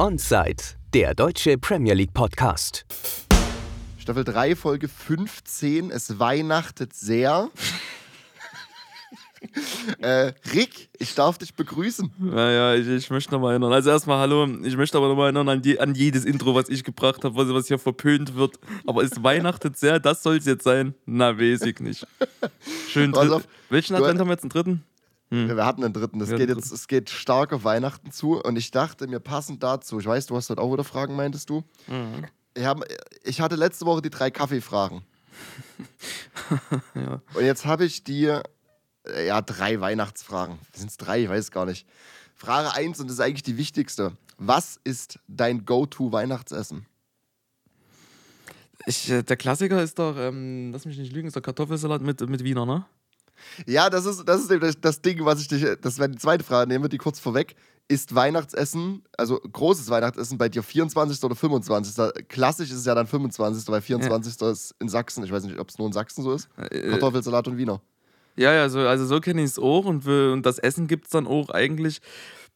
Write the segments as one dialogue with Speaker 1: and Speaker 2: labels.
Speaker 1: Onside, der deutsche Premier League Podcast.
Speaker 2: Staffel 3, Folge 15. Es weihnachtet sehr. äh, Rick, ich darf dich begrüßen.
Speaker 3: Naja, ich, ich möchte nochmal erinnern. Also erstmal hallo, ich möchte aber nochmal erinnern an, die, an jedes Intro, was ich gebracht habe, was, was hier verpönt wird. Aber es weihnachtet sehr, das soll es jetzt sein. Na, weiß ich nicht. Schön. Dritt- Welchen Advent haben wir jetzt? Einen dritten?
Speaker 2: Wir hatten einen dritten. Es
Speaker 3: Wir
Speaker 2: geht jetzt, es geht stark auf Weihnachten zu und ich dachte mir passend dazu, ich weiß, du hast heute auch wieder Fragen, meintest du?
Speaker 3: Mhm.
Speaker 2: Ich, hab, ich hatte letzte Woche die drei Kaffeefragen.
Speaker 3: Ja.
Speaker 2: Und jetzt habe ich dir, äh, ja, drei Weihnachtsfragen. Sind es drei? Ich weiß gar nicht. Frage 1 und das ist eigentlich die wichtigste. Was ist dein Go-To-Weihnachtsessen?
Speaker 3: Ich, äh, der Klassiker ist doch, ähm, lass mich nicht lügen, ist der Kartoffelsalat mit, mit Wiener, ne?
Speaker 2: Ja, das ist, das ist eben das, Ding, was ich dich, das wäre die zweite Frage, nehmen wir die kurz vorweg. Ist Weihnachtsessen, also großes Weihnachtsessen bei dir 24. oder 25.? Klassisch ist es ja dann 25., weil 24. ist in Sachsen, ich weiß nicht, ob es nur in Sachsen so ist.
Speaker 3: Äh,
Speaker 2: Kartoffelsalat und Wiener.
Speaker 3: Ja, ja, so, also so kenne ich es auch und, wir, und das Essen gibt es dann auch eigentlich.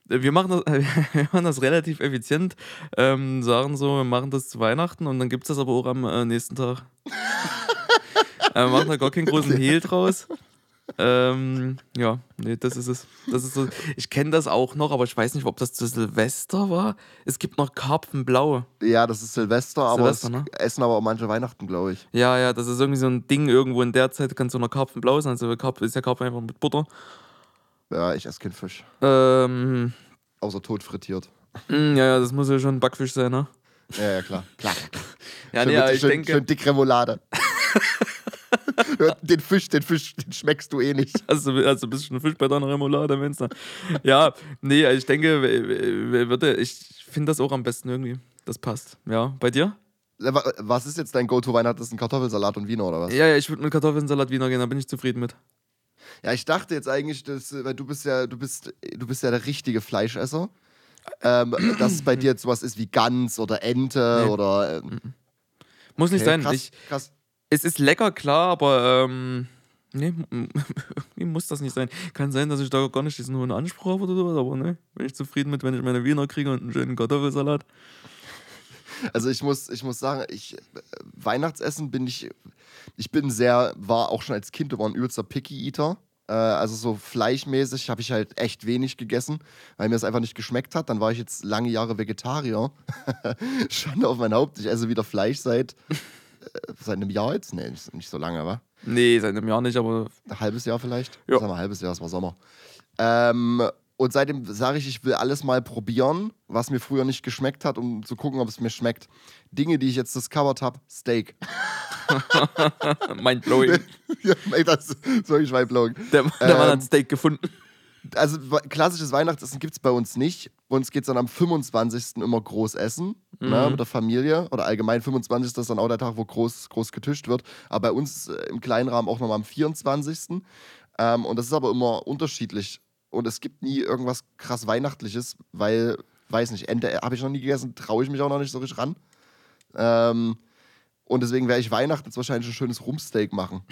Speaker 3: Wir machen, das, wir machen das relativ effizient, ähm, sagen so, wir machen das zu Weihnachten und dann gibt es das aber auch am äh, nächsten Tag. äh, wir machen da gar keinen großen Hehl draus. Ähm, ja, nee, das ist es. Das ist so. Ich kenne das auch noch, aber ich weiß nicht, ob das zu Silvester war. Es gibt noch Karpfenblau.
Speaker 2: Ja, das ist Silvester, aber
Speaker 3: Silvester,
Speaker 2: es
Speaker 3: ne?
Speaker 2: essen aber auch manche Weihnachten, glaube ich.
Speaker 3: Ja, ja, das ist irgendwie so ein Ding irgendwo in der Zeit, kannst du noch Karpfenblau sein. Also Karpfen ist ja Karpfen einfach mit Butter.
Speaker 2: Ja, ich esse keinen Fisch.
Speaker 3: Ähm,
Speaker 2: Außer tot frittiert.
Speaker 3: Mm, Ja, ja, das muss ja schon ein Backfisch sein, ne?
Speaker 2: Ja, ja, klar. klar.
Speaker 3: Ja,
Speaker 2: schön,
Speaker 3: nee,
Speaker 2: mit-
Speaker 3: ich
Speaker 2: schön,
Speaker 3: denke,
Speaker 2: schön dick Remoulade. Den Fisch, den Fisch, den schmeckst du eh nicht.
Speaker 3: also, also bist du schon Fisch bei deiner Remoulade, Mensch. ne? Ja, nee, ich denke, ich finde das auch am besten irgendwie. Das passt. Ja, bei dir?
Speaker 2: Wa- Was ist jetzt dein Go-To-Weihnachtsessen? Kartoffelsalat und Wiener oder was?
Speaker 3: Ja, ja, ich würde mit Kartoffelsalat Wiener gehen, da bin ich zufrieden mit.
Speaker 2: Ja, ich dachte jetzt eigentlich, dass, äh, weil du bist ja, du bist, du bist ja der richtige Fleischesser. Ähm, dass es bei dir jetzt sowas ist wie Gans oder Ente
Speaker 3: Nee.
Speaker 2: oder. Ähm,
Speaker 3: Muss nicht
Speaker 2: okay,
Speaker 3: sein.
Speaker 2: krass,
Speaker 3: Ich,
Speaker 2: krass.
Speaker 3: Es ist lecker, klar, aber ähm, nee, irgendwie muss das nicht sein. Kann sein, dass ich da gar nicht diesen hohen Anspruch habe oder sowas, aber ne, bin ich zufrieden mit, wenn ich meine Wiener kriege und einen schönen Kartoffelsalat.
Speaker 2: Also ich muss, ich muss sagen, ich äh, Weihnachtsessen bin ich, ich bin sehr, war auch schon als Kind immer ein übelster Picky Eater. Äh, also so fleischmäßig habe ich halt echt wenig gegessen, weil mir das einfach nicht geschmeckt hat. Dann war ich jetzt lange Jahre Vegetarier. Schande auf mein Haupt. Ich esse wieder Fleisch seit, seit einem Jahr jetzt. Nee, nicht, nicht so lange, aber
Speaker 3: Nee, seit einem Jahr nicht, aber
Speaker 2: ein halbes Jahr vielleicht.
Speaker 3: Ja.
Speaker 2: Sagen wir ein halbes Jahr, es war Sommer. Ähm, und seitdem sage ich, ich will alles mal probieren, was mir früher nicht geschmeckt hat, um zu gucken, ob es mir schmeckt. Dinge, die ich jetzt discovered habe, Steak.
Speaker 3: mindblowing.
Speaker 2: ja, ey, das ist wirklich mindblowing.
Speaker 3: Der, der Mann
Speaker 2: Ähm,
Speaker 3: hat Steak gefunden.
Speaker 2: Also klassisches Weihnachtsessen gibt es bei uns nicht. Bei uns geht es dann am 25. immer groß essen ne,
Speaker 3: Mhm.
Speaker 2: mit der Familie. Oder allgemein 25. ist dann auch der Tag, wo groß, groß getischt wird. Aber bei uns äh, im kleinen Rahmen auch nochmal am 24. Ähm, und das ist aber immer unterschiedlich. Und es gibt nie irgendwas krass Weihnachtliches, weil, weiß nicht, Ente habe ich noch nie gegessen, traue ich mich auch noch nicht so richtig ran. Ähm, und deswegen werde ich Weihnachten jetzt wahrscheinlich ein schönes Rumpsteak machen.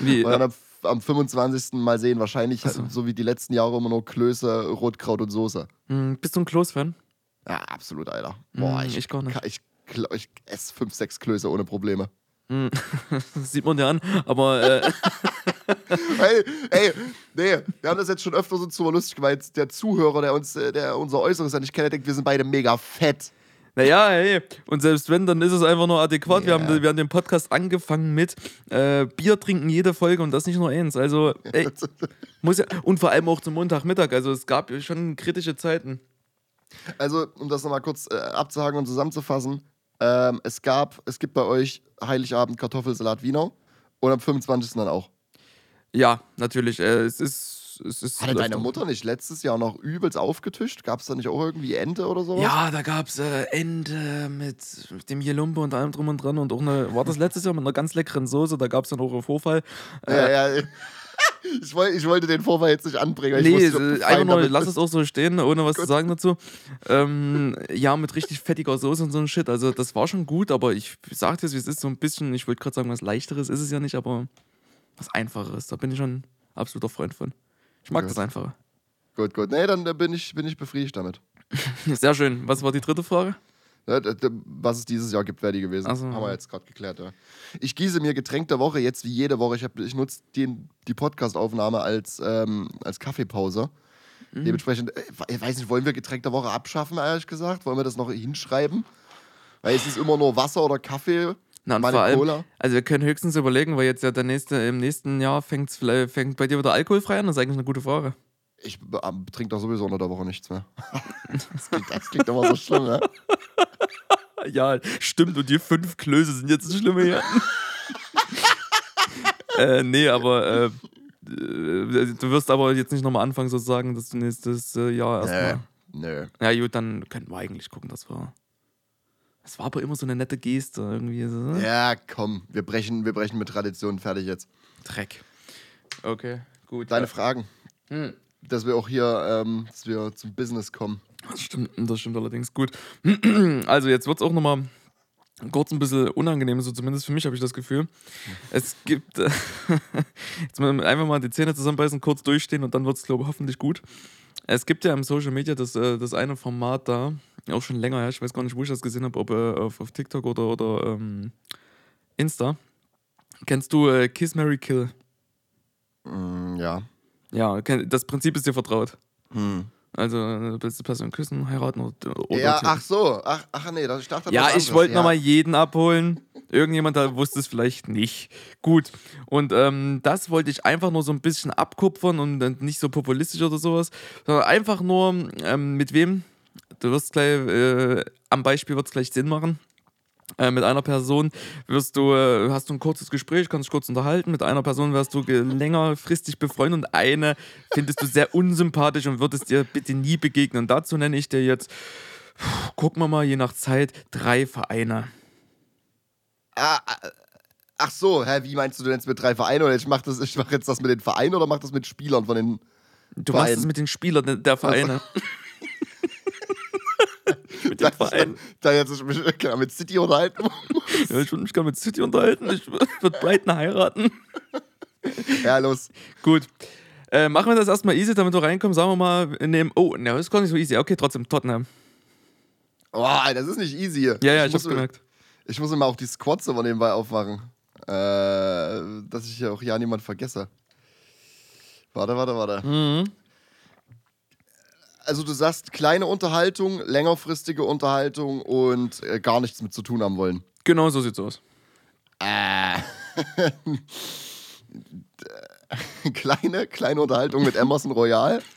Speaker 3: Wie,
Speaker 2: dann am, am 25. mal sehen, wahrscheinlich
Speaker 3: Ach so.
Speaker 2: wie die letzten Jahre immer nur Klöße, Rotkraut und Soße.
Speaker 3: Hm, bist du ein Klos-Fan?
Speaker 2: Ja, absolut, Alter. Boah,
Speaker 3: Mm,
Speaker 2: ich,
Speaker 3: ich gar nicht.
Speaker 2: kann- Ich, kla- ich esse fünf, sechs Klöße ohne Probleme.
Speaker 3: Hm, das sieht man dir an, aber äh,
Speaker 2: Hey, ey, nee, wir haben das jetzt schon öfter so zu lustig gemeint. Der Zuhörer, der uns, äh, der unser Äußeres ja nicht kennt, denkt, wir sind beide mega fett.
Speaker 3: Naja, hey, und selbst wenn, dann ist es einfach nur adäquat. Wir,
Speaker 2: Ja.
Speaker 3: haben, wir haben den Podcast angefangen mit äh, Bier trinken jede Folge und das nicht nur eins. Also, ey, muss ja, und vor allem auch zum Montagmittag. Also, es gab schon kritische Zeiten.
Speaker 2: Also, um das nochmal kurz äh, abzuhaken und zusammenzufassen, ähm, es gab, es gibt bei euch Heiligabend Kartoffelsalat Wiener und am 25. dann auch.
Speaker 3: Ja, natürlich. Äh, es ist. Es ist
Speaker 2: Hatte deine Mutter nicht letztes Jahr noch übelst aufgetischt? Gab es da nicht auch irgendwie Ente oder sowas?
Speaker 3: Ja, da gab es äh, Ente mit, mit dem Jelumpe und allem drum und dran und auch eine, war das letztes Jahr mit einer ganz leckeren Soße, da gab es dann auch einen Vorfall.
Speaker 2: Ja, ja. Ich, woll, ich wollte den Vorfall jetzt nicht anbringen. Ich
Speaker 3: Nee,
Speaker 2: wusste,
Speaker 3: äh, einfach nur, lass es auch so stehen, ohne was zu sagen dazu. Ähm, ja, mit richtig fettiger Soße und so ein Shit. Also, das war schon gut, aber ich sag dir, wie es ist, so ein bisschen, ich wollte gerade sagen, was leichteres ist es ja nicht, aber was einfacheres. Da bin ich schon absoluter Freund von. Ich mag
Speaker 2: Gut.
Speaker 3: das Einfache.
Speaker 2: Gut, gut. Nee, dann bin ich, bin ich befriedigt damit.
Speaker 3: Sehr schön. Was war die dritte Frage?
Speaker 2: Was es dieses Jahr gibt, wäre die gewesen.
Speaker 3: So.
Speaker 2: Haben wir jetzt gerade geklärt, ja. Ich gieße mir Getränk der Woche jetzt wie jede Woche. Ich, hab- ich nutze den, die Podcast-Aufnahme als, ähm, als Kaffeepause.
Speaker 3: Mhm.
Speaker 2: Dementsprechend, äh, ich weiß nicht, wollen wir Getränk der Woche abschaffen, ehrlich gesagt? Wollen wir das noch hinschreiben? Weil es ist immer nur Wasser oder Kaffee.
Speaker 3: Na, und vor allem,
Speaker 2: Cola.
Speaker 3: also wir können höchstens überlegen, weil jetzt ja der nächste, im nächsten Jahr fängt's fängt bei dir wieder alkoholfrei an. Das ist eigentlich eine gute Frage.
Speaker 2: Ich ähm, trinke doch sowieso unter der Woche nichts mehr. das, klingt, das klingt immer so schlimm, ne?
Speaker 3: Ja, stimmt. Und die fünf Klöße sind jetzt das Schlimme hier. äh, nee, aber äh, äh, du wirst aber jetzt nicht nochmal anfangen, sozusagen, dass du nächstes äh, Jahr erstmal.
Speaker 2: Nö.
Speaker 3: Ja, gut, dann könnten wir eigentlich gucken, dass wir. Es war aber immer so eine nette Geste irgendwie. So, ne?
Speaker 2: Ja, komm, wir brechen, wir brechen mit Tradition fertig jetzt.
Speaker 3: Dreck. Okay, gut.
Speaker 2: Deine
Speaker 3: ja.
Speaker 2: Fragen.
Speaker 3: Hm.
Speaker 2: Dass wir auch hier, ähm, dass wir zum Business kommen.
Speaker 3: Das stimmt, das stimmt allerdings gut. Also jetzt wird es auch nochmal kurz ein bisschen unangenehm, so zumindest für mich habe ich das Gefühl. Es gibt, äh, jetzt mal einfach mal die Zähne zusammenbeißen, kurz durchstehen und dann wird es, glaube ich, hoffentlich gut. Es gibt ja im Social Media das, äh, das eine Format da, auch schon länger her, ich weiß gar nicht, wo ich das gesehen habe, ob äh, auf, auf TikTok oder, oder ähm, Insta. Kennst du äh, Kiss, Mary Kill?
Speaker 2: Mm, ja.
Speaker 3: Ja, das Prinzip ist dir vertraut.
Speaker 2: Hm.
Speaker 3: Also, äh, willst du Person küssen, heiraten oder, oder
Speaker 2: Ja, ach so. Ach, ach nee, das, ich dachte
Speaker 3: Ja, ich wollte
Speaker 2: ja.
Speaker 3: nochmal jeden abholen. Irgendjemand da wusste es vielleicht nicht. Gut. Und ähm, das wollte ich einfach nur so ein bisschen abkupfern und dann nicht so populistisch oder sowas, sondern einfach nur, ähm, mit wem, du wirst gleich, äh, am Beispiel wird es gleich Sinn machen. Äh, mit einer Person wirst du, äh, hast du ein kurzes Gespräch, kannst dich kurz unterhalten. Mit einer Person wirst du ge- längerfristig befreundet und eine findest du sehr unsympathisch und würdest dir bitte nie begegnen. Und dazu nenne ich dir jetzt, gucken wir mal, je nach Zeit, drei Vereine.
Speaker 2: Ah, ah, ach so, hä, wie meinst du denn jetzt mit drei Vereinen? Oder ich mache mach jetzt das mit den Vereinen oder mach das mit Spielern von den.
Speaker 3: Du machst
Speaker 2: Verein.
Speaker 3: es mit den Spielern der- der Vereine. mit Vereinen.
Speaker 2: dann, dann jetzt ich mich mit City unterhalten.
Speaker 3: Ja, ich würde mich gerne mit City unterhalten. Ich würde Brighton heiraten.
Speaker 2: ja, los.
Speaker 3: Gut. Äh, machen wir das erstmal easy, damit wir reinkommen. Sagen wir mal, wir nehmen. Oh, ne, das ist gar nicht so easy. Okay, trotzdem, Tottenham.
Speaker 2: Boah, das ist nicht easy.
Speaker 3: Ja, ja, ich,
Speaker 2: muss,
Speaker 3: hab's gemerkt.
Speaker 2: Ich muss immer auch die Squads immer nebenbei aufmachen. Äh, dass ich hier auch ja niemand vergesse. Warte, warte, warte.
Speaker 3: Mhm.
Speaker 2: Also du sagst kleine Unterhaltung, längerfristige Unterhaltung und äh, gar nichts mit zu tun haben wollen.
Speaker 3: Genau so sieht's aus.
Speaker 2: Äh. kleine, kleine Unterhaltung mit Emerson Royal.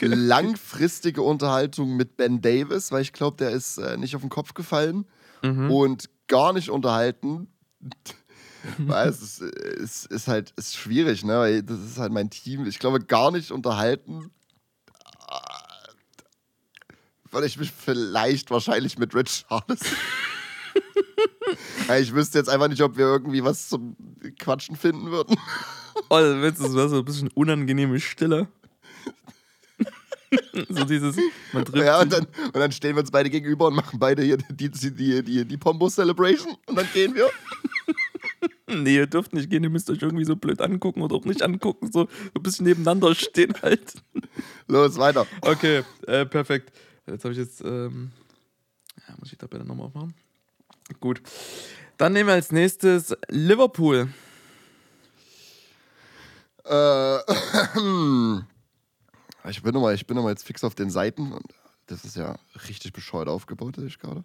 Speaker 2: Langfristige Unterhaltung mit Ben Davis, weil ich glaube, der ist äh, nicht auf den Kopf gefallen. Und gar nicht unterhalten. weil es ist, es ist halt ist schwierig, ne? Weil das ist halt mein Team. Ich glaube, gar nicht unterhalten. Weil ich mich vielleicht wahrscheinlich mit Rich Charles. Ich wüsste jetzt einfach nicht, ob wir irgendwie was zum Quatschen finden würden.
Speaker 3: Oh, das wäre so so ein bisschen unangenehme Stille. so dieses, man trifft
Speaker 2: Ja, und dann, und dann stehen wir uns beide gegenüber und machen beide hier die, die, die, die, die Pombo Celebration und dann gehen wir.
Speaker 3: Nee, ihr dürft nicht gehen, ihr müsst euch irgendwie so blöd angucken oder auch nicht angucken, so ein bisschen nebeneinander stehen halt.
Speaker 2: Los, weiter.
Speaker 3: Okay, äh, perfekt. Jetzt habe ich jetzt, ähm, ja, muss ich die Tabelle nochmal aufmachen? Gut. Dann nehmen wir als nächstes Liverpool.
Speaker 2: Äh, ich bin nochmal bin noch mal jetzt fix auf den Seiten. Und das ist ja richtig bescheuert aufgebaut, sehe ich gerade.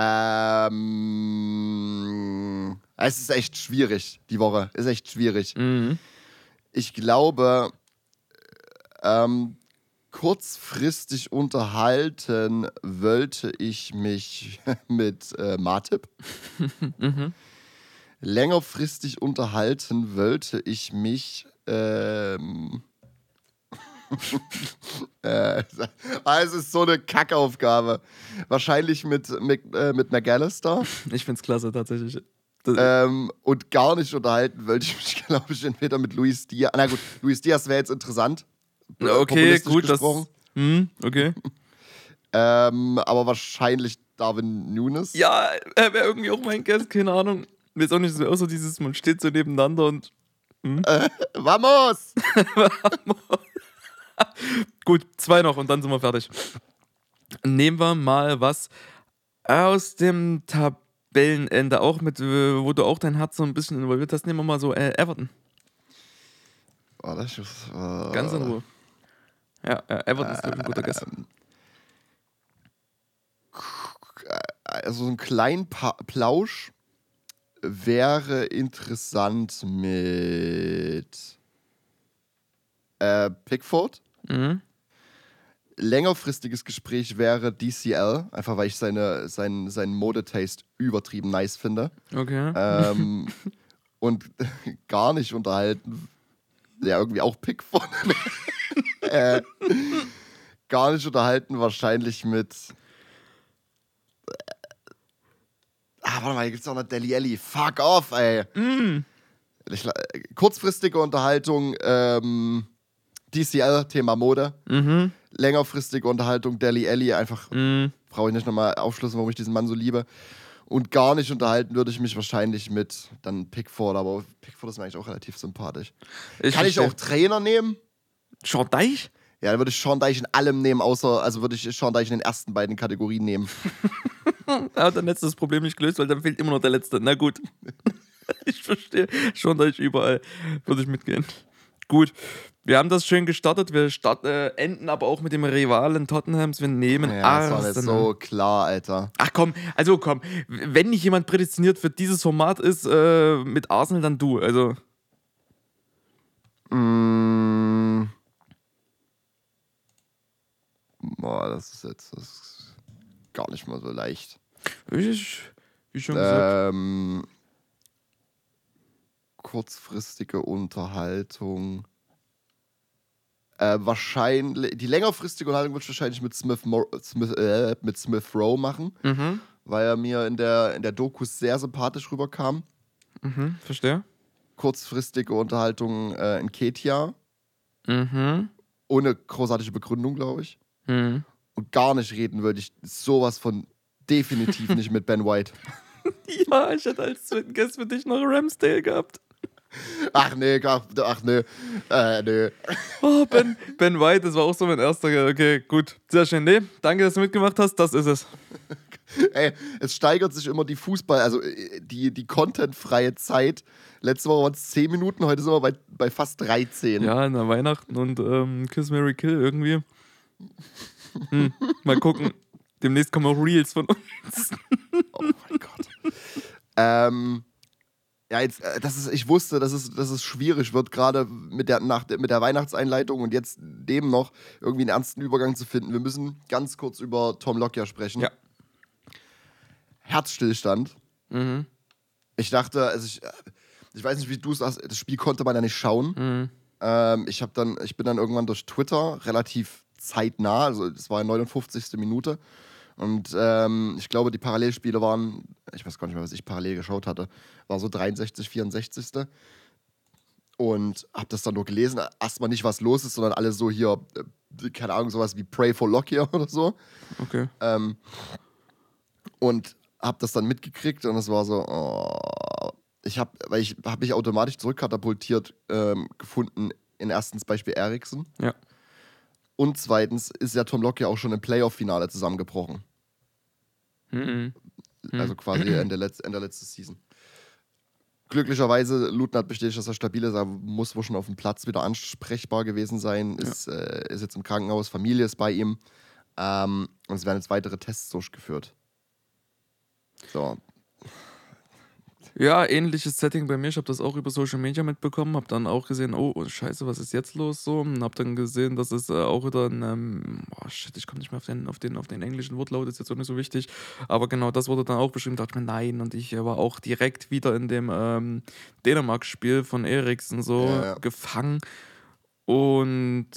Speaker 2: Ähm, es ist echt schwierig, die Woche. Ist echt schwierig.
Speaker 3: Mhm.
Speaker 2: Ich glaube, ähm, kurzfristig unterhalten wollte ich mich mit äh, Martip. Längerfristig unterhalten wollte ich mich. Ähm, es ist so eine Kackaufgabe. Wahrscheinlich mit, mit, äh, mit McAllister.
Speaker 3: Ich find's klasse, tatsächlich. Das,
Speaker 2: Ähm, und gar nicht unterhalten wollte ich mich, glaube ich, entweder mit Luis Diaz. Na gut, Luis Diaz wäre jetzt interessant. Äh,
Speaker 3: okay, gut, das.
Speaker 2: gesprochen.
Speaker 3: Hm, okay.
Speaker 2: Ähm, aber wahrscheinlich Darwin Nunes.
Speaker 3: Ja, er wäre irgendwie auch mein Guest, keine Ahnung. Weiß auch nicht, so so dieses, man steht so nebeneinander und.
Speaker 2: Vamos!
Speaker 3: Gut, zwei noch und dann sind wir fertig. Nehmen wir mal was aus dem Tabellenende, auch mit, äh, wo du auch dein Herz so ein bisschen involviert hast. Nehmen wir mal so äh, Everton.
Speaker 2: Warte, ich muss, äh,
Speaker 3: Ganz in Ruhe. Ja, ja Everton ist ein guter Gast.
Speaker 2: Ähm, also so ein kleinen pa Plausch wäre interessant mit äh, Pickford.
Speaker 3: Mhm.
Speaker 2: Längerfristiges Gespräch wäre DCL, einfach weil ich seine, seinen, seinen Modetaste übertrieben nice finde.
Speaker 3: Okay.
Speaker 2: Ähm, und gar nicht unterhalten. Ja, irgendwie auch Pickford. äh, gar nicht unterhalten, wahrscheinlich mit. Ah, warte mal, hier gibt es auch noch Deli Ellie. Fuck off, ey. Ich, äh, kurzfristige Unterhaltung, ähm, DCL, Thema Mode.
Speaker 3: Mhm.
Speaker 2: Längerfristige Unterhaltung, Deli Ellie, einfach
Speaker 3: Mhm.
Speaker 2: brauche ich nicht nochmal aufschlüsseln, warum ich diesen Mann so liebe. Und gar nicht unterhalten würde ich mich wahrscheinlich mit dann Pickford, aber Pickford ist mir eigentlich auch relativ sympathisch. Kann ich auch Trainer nehmen?
Speaker 3: Sean Deich?
Speaker 2: Ja, dann würde ich Sean Deich in allem nehmen, außer, also würde ich Sean Deich in den ersten beiden Kategorien nehmen.
Speaker 3: Er hat dann letztes Problem nicht gelöst, weil dann fehlt immer noch der letzte. Na gut. Ich verstehe. Sean Deich überall. Würde ich mitgehen. Gut. Wir haben das schön gestartet. Wir start, äh, enden aber auch mit dem Rivalen Tottenhams. Wir nehmen
Speaker 2: Ja, das war
Speaker 3: Arsenal.
Speaker 2: so klar, Alter.
Speaker 3: Ach komm, also komm, wenn nicht jemand prädestiniert für dieses Format ist äh, mit Arsenal, dann du. Also,
Speaker 2: Mm. Boah, das ist jetzt das ist gar nicht mal so leicht.
Speaker 3: ich, wie schon gesagt.
Speaker 2: Ähm, kurzfristige Unterhaltung. Äh, wahrscheinlich, die längerfristige Unterhaltung würde ich wahrscheinlich mit Smith, Mo Smith, äh, mit Smith Rowe machen,
Speaker 3: Mhm,
Speaker 2: weil er mir in der, in der Doku sehr sympathisch rüberkam.
Speaker 3: mhm, verstehe.
Speaker 2: Kurzfristige Unterhaltung äh, in Ketia,
Speaker 3: Mhm,
Speaker 2: ohne großartige Begründung, glaube ich.
Speaker 3: mhm.
Speaker 2: Und gar nicht reden würde ich sowas von definitiv nicht mit Ben White.
Speaker 3: Ja, ich hätte als zweiten Gast für dich noch Ramsdale gehabt.
Speaker 2: Ach nee, ach, ach nee, äh, nee.
Speaker 3: Oh, Ben, ben White, das war auch so mein erster. Okay, gut. Sehr schön. Nee, danke, dass du mitgemacht hast. Das ist es.
Speaker 2: Ey, es steigert sich immer die Fußball, also äh, die, die contentfreie Zeit. Letzte Woche waren es 10 Minuten, heute sind wir bei, bei fast 13.
Speaker 3: Ja, in der Weihnachten und ähm, Kiss Mary Kill irgendwie. Hm, mal gucken. Demnächst kommen auch Reels von uns.
Speaker 2: Oh mein Gott. ähm, ja, jetzt, äh, das ist, ich wusste, dass es, dass es schwierig wird, gerade mit der, nach, mit der Weihnachtseinleitung und jetzt dem noch irgendwie einen ernsten Übergang zu finden. Wir müssen ganz kurz über Tom Lockyer sprechen.
Speaker 3: Ja.
Speaker 2: Herzstillstand.
Speaker 3: Mhm.
Speaker 2: Ich dachte, also ich, äh, ich weiß nicht, wie du es hast, das Spiel konnte man ja nicht schauen.
Speaker 3: Mhm.
Speaker 2: Ähm, ich, hab dann, ich bin dann irgendwann durch Twitter relativ zeitnah, also das war 59. Minute. Und ähm, ich glaube, die Parallelspiele waren, ich weiß gar nicht mehr, was ich parallel geschaut hatte, war so 63, 64. Und hab das dann nur gelesen, erstmal nicht, was los ist, sondern alle so hier, äh, keine Ahnung, sowas wie Pray for Lockyer oder so.
Speaker 3: Okay.
Speaker 2: Ähm, und hab das dann mitgekriegt und es war so, oh, ich habe, weil ich habe mich automatisch zurückkatapultiert ähm, gefunden in erstens Beispiel Eriksen
Speaker 3: Ja.
Speaker 2: Und zweitens ist ja Tom Lockyer auch schon im Playoff-Finale zusammengebrochen.
Speaker 3: Mhm.
Speaker 2: Also quasi Ende, Letz Ende letzte Season. Glücklicherweise, Luton hat bestätigt, dass er stabil ist. Er muss wohl schon auf dem Platz wieder ansprechbar gewesen sein. Ist, äh, ist jetzt im Krankenhaus, Familie ist bei ihm. Ähm, und es werden jetzt weitere Tests durchgeführt. So,
Speaker 3: Ja, ähnliches Setting bei mir. Ich habe das auch über Social Media mitbekommen, habe dann auch gesehen, oh, oh, scheiße, was ist jetzt los so? Und habe dann gesehen, dass es äh, auch wieder ein, ähm, oh shit, ich komme nicht mehr auf den, auf, den, auf den englischen Wortlaut, ist jetzt auch nicht so wichtig. Aber genau das wurde dann auch beschrieben, dachte ich mir, nein. Und ich äh, war auch direkt wieder in dem ähm, Dänemark-Spiel von Eriksen so
Speaker 2: Ja, ja.
Speaker 3: gefangen. Und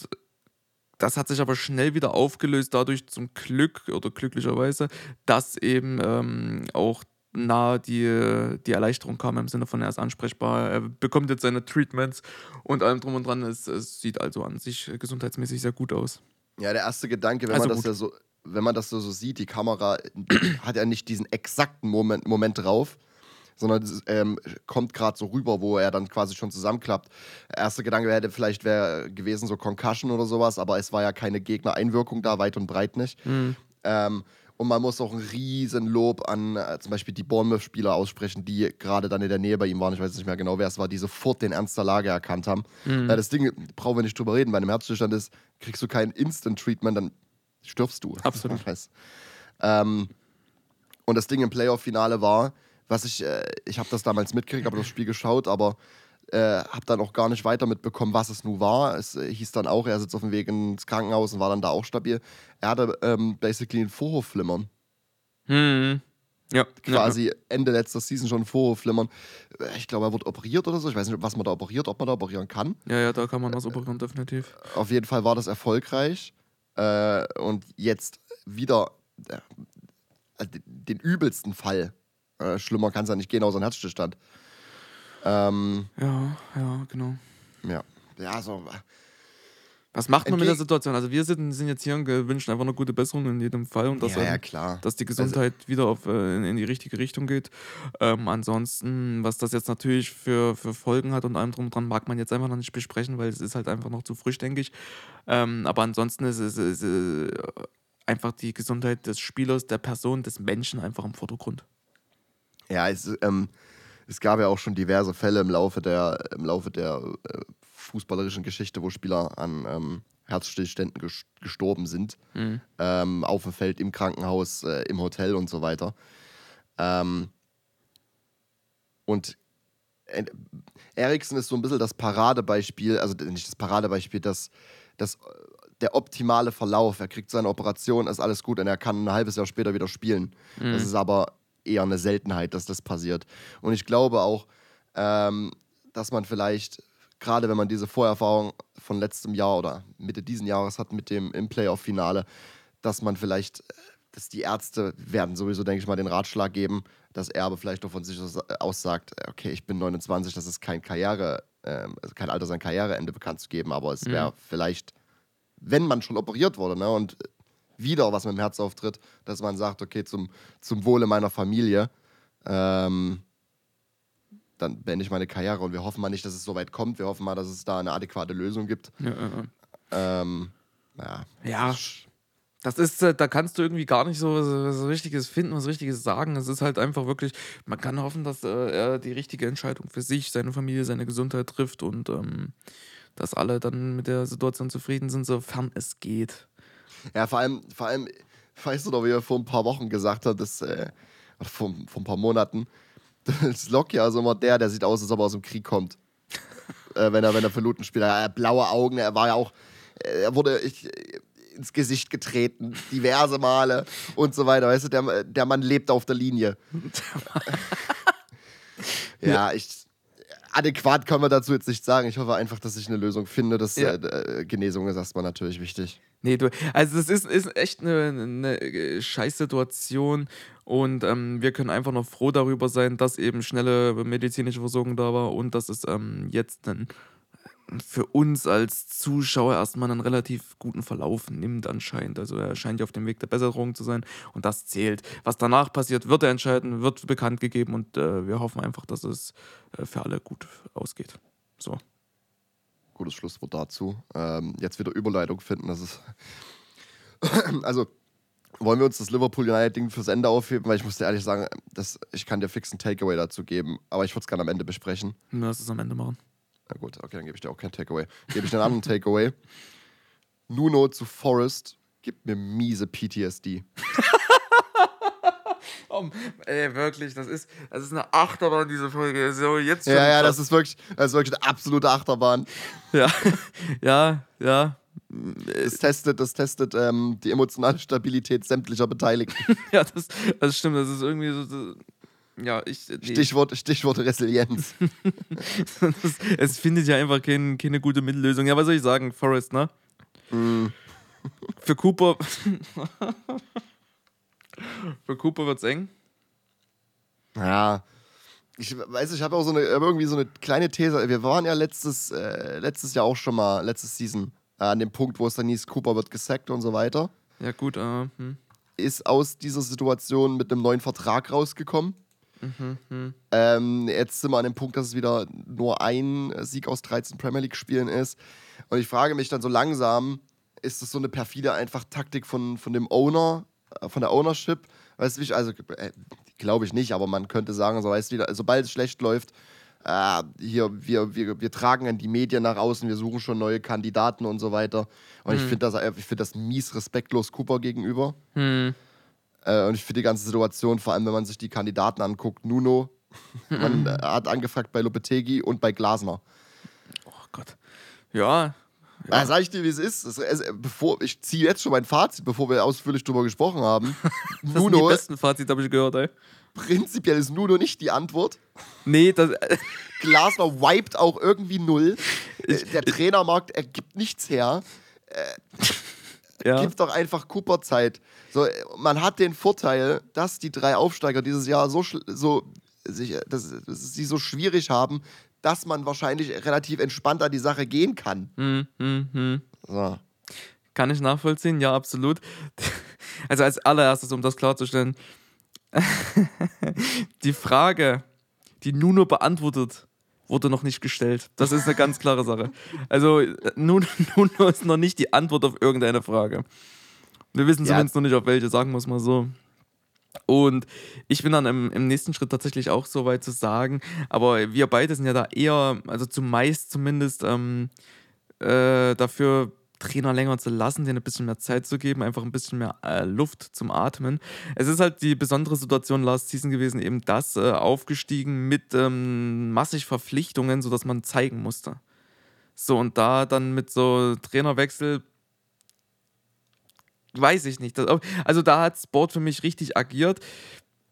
Speaker 3: das hat sich aber schnell wieder aufgelöst, dadurch zum Glück oder glücklicherweise, dass eben ähm, auch nahe die, die Erleichterung kam im Sinne von, er ist ansprechbar, er bekommt jetzt seine Treatments und allem drum und dran. Es, es sieht also an sich gesundheitsmäßig sehr gut aus.
Speaker 2: Ja, der erste Gedanke, wenn
Speaker 3: Also
Speaker 2: man das ja so, wenn man das so, so sieht, die Kamera hat ja nicht diesen exakten Moment, Moment drauf, sondern ähm, kommt gerade so rüber, wo er dann quasi schon zusammenklappt. Erster Gedanke hätte vielleicht wäre gewesen so Concussion oder sowas, aber es war ja keine Gegnereinwirkung da, weit und breit nicht.
Speaker 3: Mhm.
Speaker 2: Ähm, und man muss auch ein riesen Lob an äh, zum Beispiel die Bournemouth-Spieler aussprechen, die gerade dann in der Nähe bei ihm waren. Ich weiß nicht mehr genau, wer es war, die sofort den Ernst der Lage erkannt haben.
Speaker 3: Mhm.
Speaker 2: Weil das Ding, brauchen wir nicht drüber reden, bei einem Herzstillstand ist, kriegst du kein Instant-Treatment, dann stirbst du.
Speaker 3: Absolut.
Speaker 2: ähm, und das Ding im Playoff-Finale war, was ich, äh, ich habe das damals mitgekriegt, habe das Spiel geschaut, aber äh, habe dann auch gar nicht weiter mitbekommen, was es nun war. Es äh, hieß dann auch, er sitzt auf dem Weg ins Krankenhaus und war dann da auch stabil. Er hatte ähm, basically ein Vorhofflimmern.
Speaker 3: Mhm. Ja,
Speaker 2: Quasi Ende letzter Season schon Vorhofflimmern. Äh, Ich glaube, er wird operiert oder so. Ich weiß nicht, was man da operiert, ob man da operieren kann.
Speaker 3: Ja, ja, da kann man was operieren, definitiv.
Speaker 2: Auf jeden Fall war das erfolgreich. Äh, und jetzt wieder äh, den übelsten Fall. Äh, schlimmer kann es ja nicht gehen, außer ein Herzstillstand. Ähm,
Speaker 3: Ja, ja, genau.
Speaker 2: ja. Ja, so.
Speaker 3: Was macht man mit der
Speaker 2: Entgegen-
Speaker 3: Situation? Also wir sind, sind jetzt hier und wünschen einfach eine gute Besserung in jedem Fall und dass,
Speaker 2: ja, ja, klar.
Speaker 3: dass die Gesundheit wieder auf, äh, in, in die richtige Richtung geht. Ähm, ansonsten, was das jetzt natürlich für, für Folgen hat und allem drum und dran, mag man jetzt einfach noch nicht besprechen, weil es ist halt einfach noch zu frisch, denke ich. Ähm, aber ansonsten ist es äh, einfach die Gesundheit des Spielers, der Person, des Menschen einfach im Vordergrund.
Speaker 2: Ja, es, ähm, es gab ja auch schon diverse Fälle im Laufe der, im Laufe der äh, fußballerischen Geschichte, wo Spieler an ähm, Herzstillständen ges gestorben sind.
Speaker 3: Mhm.
Speaker 2: Ähm, auf dem Feld, im Krankenhaus, äh, im Hotel und so weiter. Ähm, und äh, Eriksen ist so ein bisschen das Paradebeispiel, also nicht das Paradebeispiel, das, das, äh, der optimale Verlauf. Er kriegt seine Operation, ist alles gut und er kann ein halbes Jahr später wieder spielen. Das ist aber eher eine Seltenheit, dass das passiert. Und ich glaube auch, ähm, dass man vielleicht, gerade wenn man diese Vorerfahrung von letztem Jahr oder Mitte diesen Jahres hat mit dem im Playoff-Finale, dass man vielleicht, äh, dass die Ärzte werden sowieso, denke ich mal, den Ratschlag geben, dass er aber vielleicht auch von sich aus- aus sagt, äh, okay, ich bin 29, das ist kein Karriere, ähm, also kein Alter, sein Karriereende bekannt zu geben, aber es wäre vielleicht, wenn man schon operiert wurde, ne, und wieder was mit dem Herz auftritt, dass man sagt, okay, zum, zum Wohle meiner Familie, ähm, dann beende ich meine Karriere und wir hoffen mal nicht, dass es so weit kommt. Wir hoffen mal, dass es da eine adäquate Lösung gibt.
Speaker 3: Ja, ja.
Speaker 2: Ähm, ja.
Speaker 3: Ja. Das ist, äh, da kannst du irgendwie gar nicht so, so, so Richtiges finden, was Richtiges sagen. Es ist halt einfach wirklich, man kann hoffen, dass äh, er die richtige Entscheidung für sich, seine Familie, seine Gesundheit trifft und ähm, dass alle dann mit der Situation zufrieden sind, sofern es geht.
Speaker 2: Ja, vor allem, vor allem, weißt du doch, wie er vor ein paar Wochen gesagt hat, dass, äh, oder vor, vor ein paar Monaten, das Lockjahr ist immer der, der sieht aus, als ob er aus dem Krieg kommt. äh, wenn er, wenn er für Luton spielt. Er hat blaue Augen, er war ja auch, äh, er wurde ich, ins Gesicht getreten, diverse Male und so weiter. Weißt du, der, der Mann lebt auf der Linie. ja, ich. Adäquat kann man dazu jetzt nicht sagen. Ich hoffe einfach, dass ich eine Lösung finde. Das,
Speaker 3: Ja.
Speaker 2: äh, äh, Genesung ist erstmal natürlich wichtig.
Speaker 3: Nee, du, also das ist, ist echt eine, eine äh, Scheißsituation und ähm, wir können einfach noch froh darüber sein, dass eben schnelle medizinische Versorgung da war und dass es ähm, jetzt dann für uns als Zuschauer erstmal einen relativ guten Verlauf nimmt anscheinend. Also er scheint ja auf dem Weg der Besserung zu sein und das zählt. Was danach passiert, wird er entscheiden, wird bekannt gegeben und äh, wir hoffen einfach, dass es äh, für alle gut ausgeht. So.
Speaker 2: gutes Schlusswort dazu. Ähm, jetzt wieder Überleitung finden, das ist. also, wollen wir uns das Liverpool United-Ding fürs Ende aufheben? Weil ich muss dir ehrlich sagen, das, ich kann dir fix einen Takeaway dazu geben, aber ich würde es gerne am Ende besprechen.
Speaker 3: Lass es am Ende machen.
Speaker 2: Na gut, okay, dann gebe ich dir auch kein Takeaway. Gebe ich dir einen anderen Takeaway. Nuno zu Forest gibt mir miese PTSD.
Speaker 3: Oh, ey, wirklich, das ist, das ist eine Achterbahn, diese Folge. So, jetzt
Speaker 2: Ja, ja, das ist wirklich, das ist wirklich eine absolute Achterbahn.
Speaker 3: Ja, ja, ja.
Speaker 2: Das testet, das testet ähm, die emotionale Stabilität sämtlicher Beteiligten.
Speaker 3: Ja, das, das stimmt. Das ist irgendwie so. Ja, ich. Nee,
Speaker 2: Stichwort, Stichwort Resilienz.
Speaker 3: das, es findet ja einfach kein, keine gute Mittellösung. Ja, was soll ich sagen? Forrest, ne?
Speaker 2: Mm.
Speaker 3: Für Cooper. Für Cooper wird's eng.
Speaker 2: Ja. Ich weiß, ich habe auch so eine, irgendwie so eine kleine These. Wir waren ja letztes, äh, letztes Jahr auch schon mal, letztes Season, äh, an dem Punkt, wo es dann hieß, Cooper wird gesackt und so weiter.
Speaker 3: Ja, gut, äh, hm.
Speaker 2: Ist aus dieser Situation mit einem neuen Vertrag rausgekommen.
Speaker 3: Mhm.
Speaker 2: Ähm, jetzt sind wir an dem Punkt, dass es wieder nur ein Sieg aus 13 Premier League-Spielen ist. Und ich frage mich dann so langsam, ist das so eine perfide einfach Taktik von, von dem Owner, äh, von der Ownership? Weißt du, wie ich, also äh, glaube ich nicht, aber man könnte sagen, so weißt du, sobald es schlecht läuft, äh, hier, wir, wir, wir tragen an die Medien nach außen, wir suchen schon neue Kandidaten und so weiter. Und ich
Speaker 3: Mhm.
Speaker 2: finde das, äh, ich find das mies respektlos Cooper gegenüber.
Speaker 3: Hm.
Speaker 2: Äh, und ich finde die ganze Situation, vor allem wenn man sich die Kandidaten anguckt, Nuno, man äh, hat angefragt bei Lopetegi und bei Glasner.
Speaker 3: Oh Gott. Ja.
Speaker 2: Ja. Ah, sag ich dir, wie es ist. Es, es, bevor, ich ziehe jetzt schon mein Fazit, bevor wir ausführlich drüber gesprochen haben.
Speaker 3: Das sind die
Speaker 2: Nuno,
Speaker 3: besten Fazit, habe ich gehört, ey.
Speaker 2: prinzipiell ist Nuno nicht die Antwort.
Speaker 3: Nee, das,
Speaker 2: Glasner wiped auch irgendwie null. Äh, Der Trainermarkt, er gibt nichts her.
Speaker 3: Ja.
Speaker 2: Gibt doch einfach Cooper Zeit. So, man hat den Vorteil, dass die drei Aufsteiger dieses Jahr so, so, sich, dass, dass sie so schwierig haben, dass man wahrscheinlich relativ entspannt an die Sache gehen kann.
Speaker 3: Hm, hm, hm.
Speaker 2: So.
Speaker 3: Kann ich nachvollziehen, ja, absolut. Also als allererstes, um das klarzustellen, die Frage, die Nuno beantwortet, wurde noch nicht gestellt. Das ist eine ganz klare Sache. Also Nuno, Nuno ist noch nicht die Antwort auf irgendeine Frage. Wir wissen
Speaker 2: Ja.
Speaker 3: zumindest noch nicht auf welche, sagen wir es mal so. Und ich bin dann im, im nächsten Schritt tatsächlich auch so weit zu sagen, aber wir beide sind ja da eher, also zumeist zumindest, ähm, äh, dafür Trainer länger zu lassen, denen ein bisschen mehr Zeit zu geben, einfach ein bisschen mehr äh, Luft zum Atmen. Es ist halt die besondere Situation last Season gewesen, eben das äh, aufgestiegen mit ähm, massig Verpflichtungen, sodass man zeigen musste. So, und da dann mit so Trainerwechsel, weiß ich nicht. Also da hat Sport für mich richtig agiert.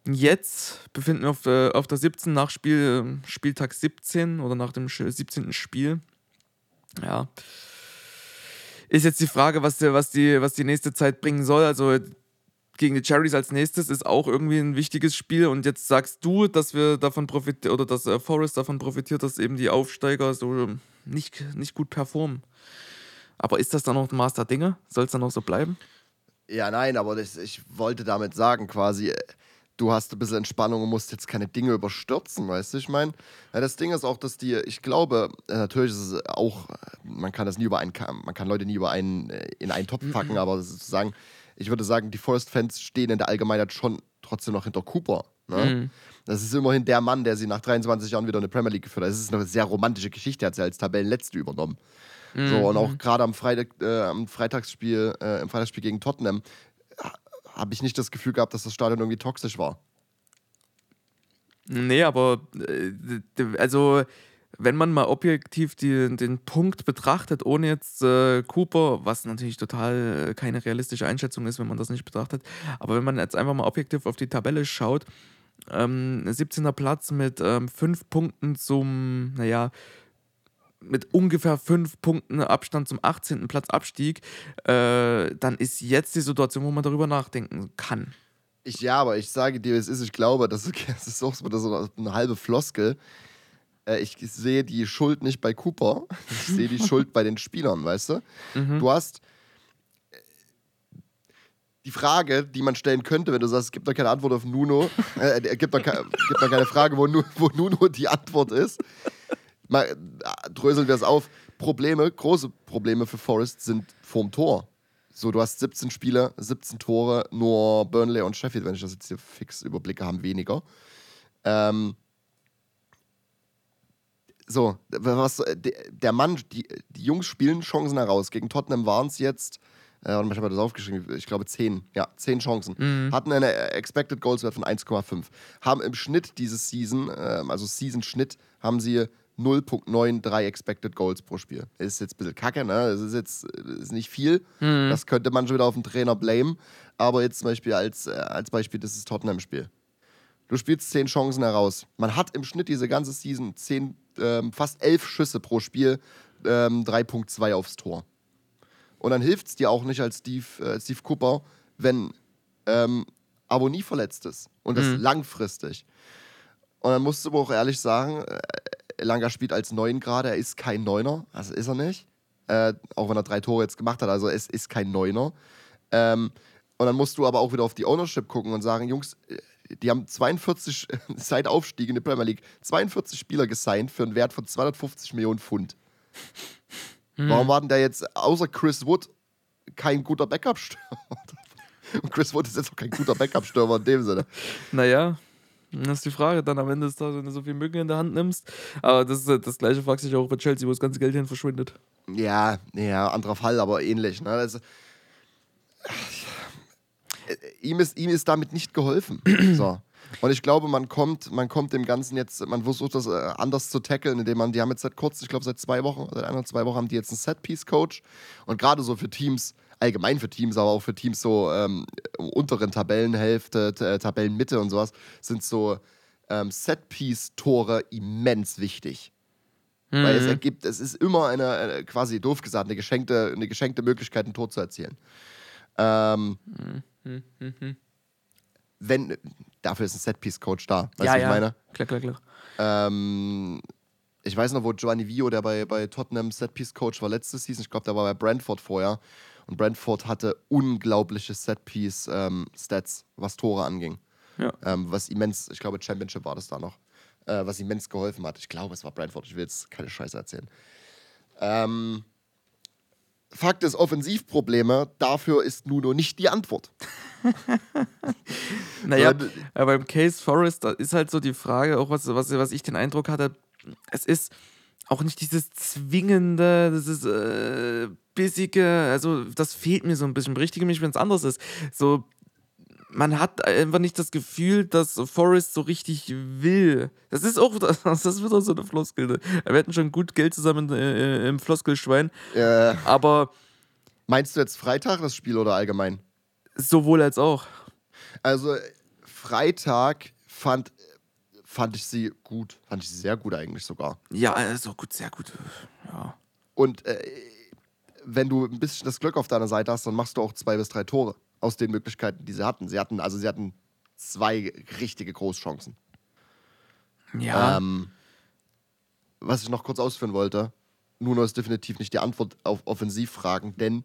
Speaker 3: Jetzt befinden wir auf der, auf der 17 nach ähm, Spieltag 17 oder nach dem sch- 17. Spiel. Ja. Ist jetzt die Frage, was, der, was, die, was die nächste Zeit bringen soll. Also gegen die Cherries als nächstes ist auch irgendwie ein wichtiges Spiel. Und jetzt sagst du, dass wir davon profitieren oder dass äh, Forest davon profitiert, dass eben die Aufsteiger so nicht, nicht gut performen. Aber ist das dann noch ein Master Dinge? Soll es dann auch so bleiben?
Speaker 2: Ja, nein, aber das, ich wollte damit sagen, quasi, äh, du hast ein bisschen Entspannung und musst jetzt keine Dinge überstürzen, weißt du? Ich meine, ja, das Ding ist auch, dass die, ich glaube, äh, natürlich ist es auch, man kann das nie über einen, man kann Leute nie über einen äh, in einen Topf packen, aber sozusagen, ich würde sagen, die Forest-Fans stehen in der Allgemeinheit schon trotzdem noch hinter Cooper. Ne?
Speaker 3: Mhm.
Speaker 2: Das ist immerhin der Mann, der sie nach 23 Jahren wieder in die Premier League geführt hat. Das ist eine sehr romantische Geschichte, hat sie als Tabellenletzte übernommen. So, und auch gerade am, Freitag, äh, am Freitagsspiel, äh, im Freitagsspiel gegen Tottenham, habe ich nicht das Gefühl gehabt, dass das Stadion irgendwie toxisch war.
Speaker 3: Nee, aber äh, also wenn man mal objektiv die, den Punkt betrachtet, ohne jetzt äh, Cooper, was natürlich total äh, keine realistische Einschätzung ist, wenn man das nicht betrachtet, aber wenn man jetzt einfach mal objektiv auf die Tabelle schaut, ähm, 17. Platz mit ähm, fünf Punkten zum, naja, mit ungefähr fünf Punkten Abstand zum 18. Platz Abstieg, äh, dann ist jetzt die Situation, wo man darüber nachdenken kann.
Speaker 2: Ich, ja, aber ich sage dir, wie es ist, ich glaube, das ist, das ist auch so eine, halbe Floskel. Äh, Ich sehe die Schuld nicht bei Cooper, ich sehe die Schuld bei den Spielern, weißt du? Du hast äh, die Frage, die man stellen könnte, wenn du sagst, es gibt doch keine Antwort auf Nuno, äh, es gibt doch keine, gibt doch keine Frage, wo, wo Nuno die Antwort ist. Mal äh, dröseln wir es auf. Probleme, große Probleme für Forest sind vorm Tor. So, du hast 17 Spiele, 17 Tore, nur Burnley und Sheffield, wenn ich das jetzt hier fix überblicke, haben weniger. Ähm, so, was, der der Mann, die, die Jungs spielen Chancen heraus. Gegen Tottenham waren es jetzt, äh, ich habe das aufgeschrieben, ich glaube 10, ja, 10 Chancen. Hatten eine Expected Goals Wert von 1,5. Haben im Schnitt dieses Season, ähm, also Season-Schnitt, haben sie 0,93 Expected Goals pro Spiel. Ist jetzt ein bisschen kacke, ne? Das ist jetzt ist nicht viel. Das könnte man schon wieder auf den Trainer blamen. Aber jetzt zum Beispiel als, äh, als Beispiel, das ist Tottenham-Spiel. Du spielst 10 Chancen heraus. Man hat im Schnitt diese ganze Season 10, ähm, fast 11 Schüsse pro Spiel, ähm, 3,2 aufs Tor. Und dann hilft es dir auch nicht als Steve, äh, Steve Cooper, wenn ähm, Abonnie verletzt ist. Und das langfristig. Und dann musst du aber auch ehrlich sagen, äh, Elanga spielt als Neun gerade, er ist kein Neuner, also ist er nicht. Äh, auch wenn er drei Tore jetzt gemacht hat, also es ist kein Neuner. Ähm, und dann musst du aber auch wieder auf die Ownership gucken und sagen, Jungs, äh, die haben 42, seit Aufstieg in die Premier League, 42 Spieler gesigned für einen Wert von 250 Millionen Pfund. Warum war denn da jetzt außer Chris Wood kein guter Backup-Stürmer? Und Chris Wood ist jetzt auch kein guter Backup-Stürmer in dem Sinne.
Speaker 3: Naja, das ist die Frage dann am Ende des Tages, wenn du so viel Mücken in der Hand nimmst. Aber das, ist, das gleiche fragt sich auch bei Chelsea, wo das ganze Geld hin verschwindet.
Speaker 2: Ja, ja, anderer Fall, aber ähnlich. Ne? Äh, ihm, ist, ihm ist damit nicht geholfen. so. Und ich glaube, man kommt, man kommt dem Ganzen jetzt, man versucht das äh, anders zu tackeln, indem man, die haben jetzt seit kurz, ich glaube seit zwei Wochen, seit ein oder zwei Wochen haben die jetzt einen Set-Piece-Coach. Und gerade so für Teams, allgemein für Teams, aber auch für Teams so ähm, unteren Tabellenhälfte, äh, Tabellenmitte und sowas, sind so ähm, Set-Piece-Tore immens wichtig. Weil es ergibt, es ist immer eine, eine, quasi doof gesagt, eine geschenkte, eine geschenkte Möglichkeit, ein Tor zu erzielen. Ähm, wenn, dafür ist ein Set-Piece-Coach da, weißt du,
Speaker 3: ja,
Speaker 2: was ich
Speaker 3: ja.
Speaker 2: meine?
Speaker 3: Klar, klar, klar.
Speaker 2: Ähm, ich weiß noch, wo Giovanni Vio, der bei, bei Tottenham Set-Piece-Coach war letzte Season, ich glaube, der war bei Brentford vorher. Und Brentford hatte unglaubliche Set-Piece-Stats, was Tore anging.
Speaker 3: Ja.
Speaker 2: Ähm, was immens, ich glaube, Championship war das da noch, äh, was immens geholfen hat. Ich glaube, es war Brentford, ich will jetzt keine Scheiße erzählen. Ähm, Fakt ist, Offensivprobleme, dafür ist Nuno nicht die Antwort.
Speaker 3: Naja,
Speaker 2: Sondern-
Speaker 3: aber beim Case Forest, da ist halt so die Frage, auch was, was, was ich den Eindruck hatte, es ist auch nicht dieses zwingende, das ist äh, bissige, also das fehlt mir so ein bisschen. Berichtige mich, wenn es anders ist. So, man hat einfach nicht das Gefühl, dass Forrest so richtig will. Das ist auch, das ist wieder so eine Floskel. ne? Wir hätten schon gut Geld zusammen äh, im Floskelschwein,
Speaker 2: Äh,
Speaker 3: aber
Speaker 2: meinst du jetzt Freitag das Spiel oder allgemein?
Speaker 3: sowohl als auch.
Speaker 2: Also Freitag fand, fand ich sie gut. Fand ich sie sehr gut eigentlich sogar.
Speaker 3: Ja, also gut, sehr gut. Ja.
Speaker 2: Und äh, wenn du ein bisschen das Glück auf deiner Seite hast, dann machst du auch zwei bis drei Tore aus den Möglichkeiten, die sie hatten. Sie hatten, also sie hatten zwei richtige Großchancen.
Speaker 3: Ja.
Speaker 2: Ähm, was ich noch kurz ausführen wollte, Nuno ist definitiv nicht die Antwort auf Offensivfragen, denn